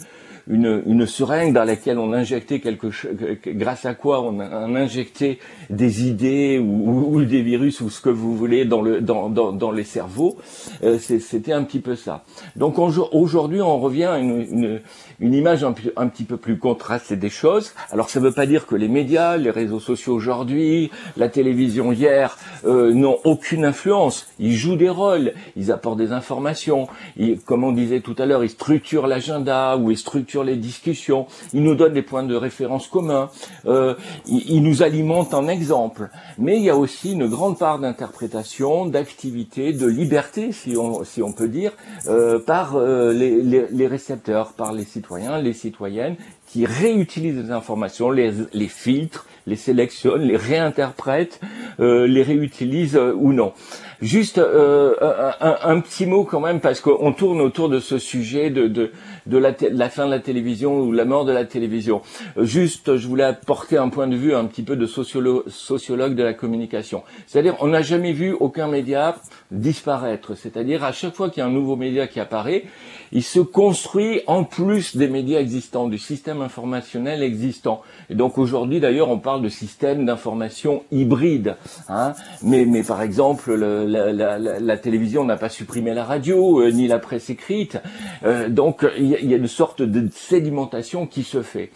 une, une seringue dans laquelle on injectait quelque chose, grâce à quoi on, injectait des idées ou, ou, des virus ou ce que vous voulez dans le dans, dans, dans les cerveaux. Euh, C'était un petit peu ça. Donc aujourd'hui, on revient à une, une, une image un, petit peu plus contrastée des choses. Alors ça ne veut pas dire que les médias, les réseaux sociaux aujourd'hui, la télévision hier euh, n'ont aucune influence. Ils jouent des rôles, ils apportent des informations. Ils, comme on disait tout à l'heure, ils structurent l'agenda ou ils structurent les discussions, il nous donne des points de référence communs, euh, il, nous alimente en exemple. Mais il y a aussi une grande part d'interprétation, d'activité, de liberté, si on, peut dire, euh, par euh, les récepteurs, par les citoyens, les citoyennes, qui réutilisent les informations, les, filtrent, les sélectionnent, les réinterprètent, euh, les réutilisent euh, ou non. Juste euh, un, petit mot quand même parce qu'on tourne autour de ce sujet de, de, la, la, fin de la télévision ou la mort de la télévision. Juste, je voulais apporter un point de vue un petit peu de sociolo sociologue de la communication. C'est-à-dire, on n'a jamais vu aucun média disparaître. C'est-à-dire, à chaque fois qu'il y a un nouveau média qui apparaît, il se construit en plus des médias existants, du système informationnel existant. Et donc aujourd'hui, d'ailleurs, on parle de système d'information hybride. Hein. Mais, mais par exemple, le, la, la, la, télévision n'a pas supprimé la radio, euh, ni la presse écrite. Euh, donc y, y, a une sorte de sédimentation qui se fait.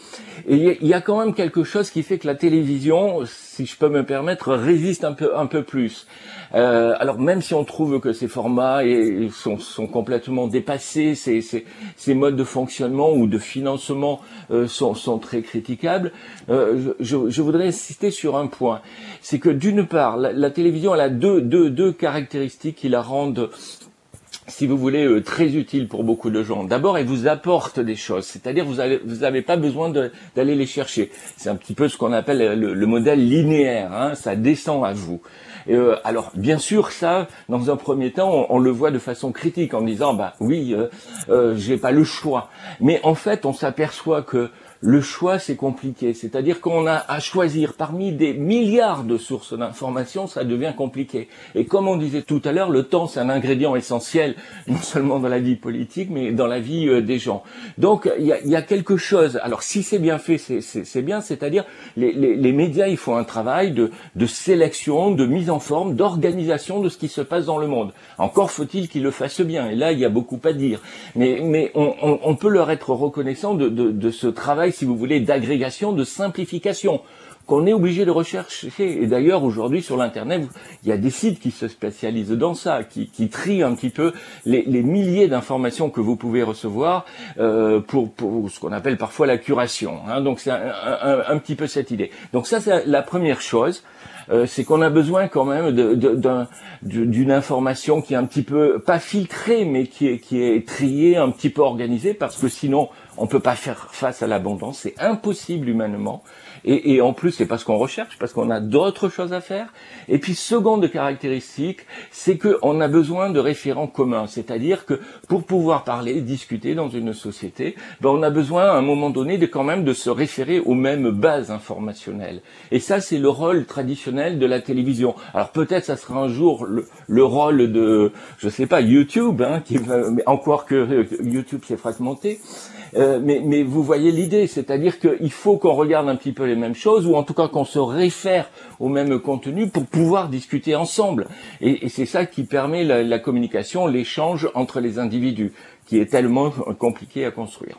Et il y, a quand même quelque chose qui fait que la télévision, si je peux me permettre, résiste un peu, un peu plus. Euh, alors même si on trouve que ces formats sont, sont complètement dépassés, ces, ces, ces, modes de fonctionnement ou de financement euh, sont, sont, très critiquables, euh, je, je, voudrais insister sur un point. C'est que d'une part, la, la, télévision elle a deux, deux, deux caractéristiques qui la rendent si vous voulez, euh, très utile pour beaucoup de gens. D'abord, elle vous apporte des choses, c'est-à-dire vous n'avez vous avez pas besoin d'aller les chercher. C'est un petit peu ce qu'on appelle le, le, modèle linéaire, hein, ça descend à vous. Euh, alors, bien sûr, ça, dans un premier temps, on, on, le voit de façon critique en disant, bah oui, euh, euh, j'ai pas le choix. Mais en fait, on s'aperçoit que le choix, c'est compliqué. C'est-à-dire qu'on a à choisir parmi des milliards de sources d'informations, ça devient compliqué. Et comme on disait tout à l'heure, le temps, c'est un ingrédient essentiel, non seulement dans la vie politique, mais dans la vie euh, des gens. Donc, il y a, y a, quelque chose. Alors, si c'est bien fait, c'est bien. C'est-à-dire, les, les, les, médias, il faut un travail de, de sélection, de mise en forme, d'organisation de ce qui se passe dans le monde. Encore faut-il qu'ils le fassent bien. Et là, il y a beaucoup à dire. Mais, mais on, on, on peut leur être reconnaissant de, de, de ce travail si vous voulez, d'agrégation, de simplification qu'on est obligé de rechercher. Et d'ailleurs, aujourd'hui, sur l'Internet, il y a des sites qui se spécialisent dans ça, qui, qui trient un petit peu les, les milliers d'informations que vous pouvez recevoir euh, pour, pour, ce qu'on appelle parfois la curation. Hein. Donc, c'est un, un, un, petit peu cette idée. Donc ça, c'est la première chose. Euh, c'est qu'on a besoin quand même d'une information qui est un petit peu pas filtrée, mais qui est, qui est triée, un petit peu organisée, parce que sinon on peut pas faire face à l'abondance, c'est impossible humainement. Et, et, en plus, c'est parce qu'on recherche, parce qu'on a d'autres choses à faire. Et puis, seconde caractéristique, c'est qu'on a besoin de référents communs. C'est-à-dire que pour pouvoir parler, discuter dans une société, ben, on a besoin, à un moment donné, de quand même de se référer aux mêmes bases informationnelles. Et ça, c'est le rôle traditionnel de la télévision. Alors peut-être, ça sera un jour le, le, rôle de, je sais pas, YouTube, hein, qui mais encore que YouTube s'est fragmenté. Euh, mais, mais, vous voyez l'idée, c'est-à-dire qu'il faut qu'on regarde un petit peu les mêmes choses, ou en tout cas qu'on se réfère au même contenu pour pouvoir discuter ensemble. Et, et c'est ça qui permet la, la communication, l'échange entre les individus, qui est tellement compliqué à construire.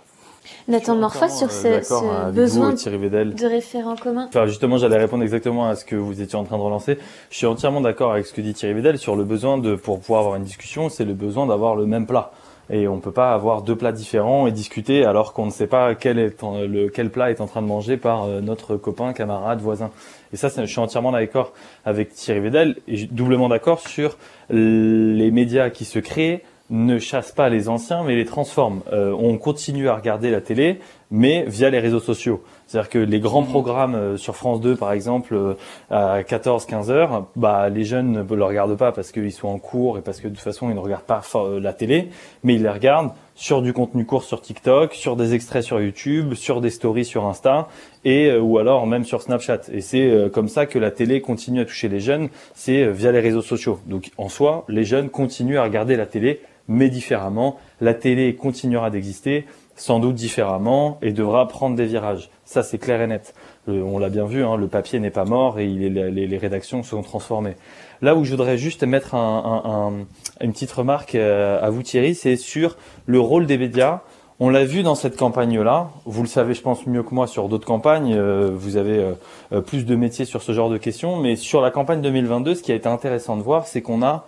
Nathan Morpha sur ce, ce besoin de référents communs. Enfin, justement, j'allais répondre exactement à ce que vous étiez en train de relancer. Je suis entièrement d'accord avec ce que dit Thierry Vedel sur le besoin de, pour pouvoir avoir une discussion, c'est le besoin d'avoir le même plat et on peut pas avoir deux plats différents et discuter alors qu'on ne sait pas quel est le quel plat est en train de manger par notre copain, camarade, voisin. Et ça, je suis entièrement d'accord avec Thierry Vedel et doublement d'accord sur les médias qui se créent ne chassent pas les anciens mais les transforment. Euh, on continue à regarder la télé mais via les réseaux sociaux. C'est-à-dire que les grands programmes sur France 2, par exemple, à 14-15 heures, bah, les jeunes ne le regardent pas parce qu'ils sont en cours et parce que de toute façon, ils ne regardent pas la télé, mais ils les regardent sur du contenu court sur TikTok, sur des extraits sur YouTube, sur des stories sur Insta, et ou alors même sur Snapchat. Et c'est comme ça que la télé continue à toucher les jeunes, c'est via les réseaux sociaux. Donc en soi, les jeunes continuent à regarder la télé, mais différemment. La télé continuera d'exister sans doute différemment et devra prendre des virages. Ça, c'est clair et net. On l'a bien vu, hein, le papier n'est pas mort et les, rédactions sont transformées. Là où je voudrais juste mettre un, un, un, une petite remarque à vous, Thierry, c'est sur le rôle des médias. On l'a vu dans cette campagne-là. Vous le savez, je pense, mieux que moi sur d'autres campagnes. Euh, vous avez euh, plus de métiers sur ce genre de questions. Mais sur la campagne 2022, ce qui a été intéressant de voir, c'est qu'on a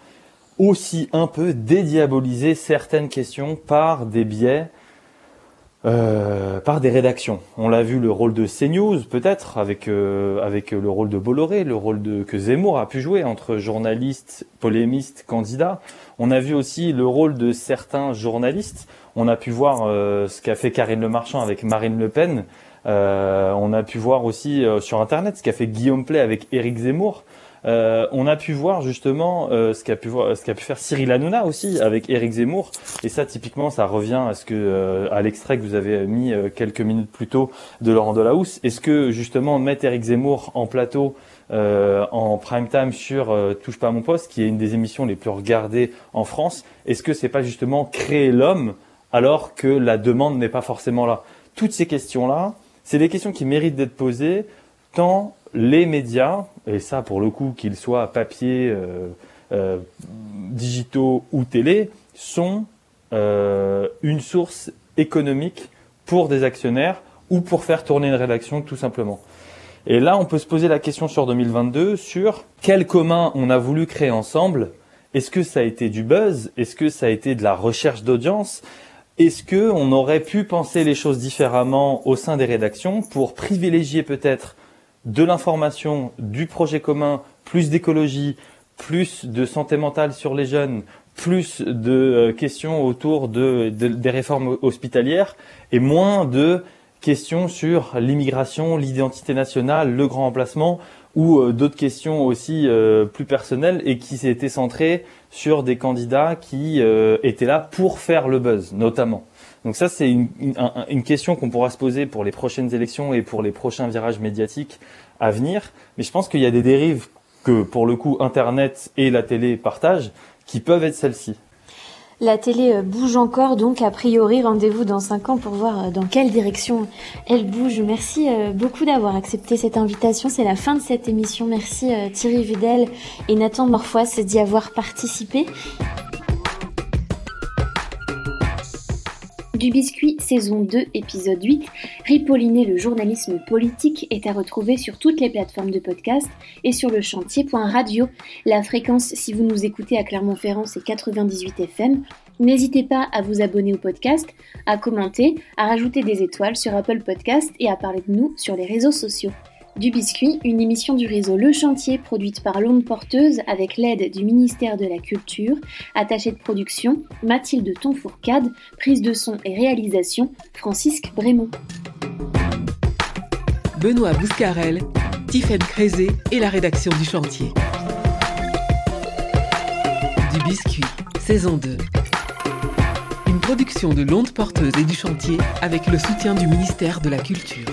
aussi un peu dédiabolisé certaines questions par des biais euh, par des rédactions. On l'a vu le rôle de CNews peut-être avec euh, avec le rôle de Bolloré, le rôle de que Zemmour a pu jouer entre journalistes, polémistes, candidats. On a vu aussi le rôle de certains journalistes. On a pu voir euh, ce qu'a fait Karine Le Marchand avec Marine Le Pen. on a pu voir aussi sur internet ce qu'a fait Guillaume Play avec Éric Zemmour. Euh, on a pu voir justement euh, ce qu'a pu faire Cyril Hanouna aussi avec Éric Zemmour. Et ça, typiquement, ça revient à ce que euh, l'extrait que vous avez mis quelques minutes plus tôt de Laurent Delahousse. Est-ce que justement mettre Éric Zemmour en plateau en prime time sur Touche pas à mon poste, qui est une des émissions les plus regardées en France, est-ce que c'est pas justement créer l'homme alors que la demande n'est pas forcément là? Toutes ces questions-là, c'est des questions qui méritent d'être posées tant les médias, et ça pour le coup qu'ils soient papier, euh, euh, digitaux ou télé, sont euh, une source économique pour des actionnaires ou pour faire tourner une rédaction tout simplement. Et là, on peut se poser la question sur 2022 sur quel commun on a voulu créer ensemble. Est-ce que ça a été du buzz? Est-ce que ça a été de la recherche d'audience? Est-ce que on aurait pu penser les choses différemment au sein des rédactions pour privilégier peut-être de l'information, du projet commun, plus d'écologie, plus de santé mentale sur les jeunes, plus de euh, questions autour de, de- des réformes hospitalières et moins de questions sur l'immigration, l'identité nationale, le grand emplacement ou euh, d'autres questions aussi euh, plus personnelles et qui s'étaient centrées sur des candidats qui étaient là pour faire le buzz, notamment. Donc ça, c'est une, une, un- une question qu'on pourra se poser pour les prochaines élections et pour les prochains virages médiatiques à venir. Mais je pense qu'il y a des dérives que, pour le coup, Internet et la télé partagent, qui peuvent être celles-ci. La télé euh, bouge encore, donc a priori rendez-vous dans 5 ans pour voir euh, dans quelle direction elle bouge. Merci euh, beaucoup d'avoir accepté cette invitation. C'est la fin de cette émission. Merci Thierry Vidal et Nathan Morfois d'y avoir participé. Du biscuit, saison 2, épisode 8, Ripolliner le journalisme politique est à retrouver sur toutes les plateformes de podcast et sur le chantier.radio. La fréquence, si vous nous écoutez à Clermont-Ferrand, c'est 98 FM. N'hésitez pas à vous abonner au podcast, à commenter, à rajouter des étoiles sur Apple Podcast et à parler de nous sur les réseaux sociaux. Du Biscuit, une émission du réseau Le Chantier produite par l'onde porteuse avec l'aide du ministère de la Culture, attachée de production Mathilde Tonfourcade, prise de son et réalisation Francisque Brémond. Benoît Bouscarel, Tiffaine Crézé et la rédaction du chantier. Du biscuit, saison 2. Une production de l'onde porteuse et du chantier avec le soutien du ministère de la Culture.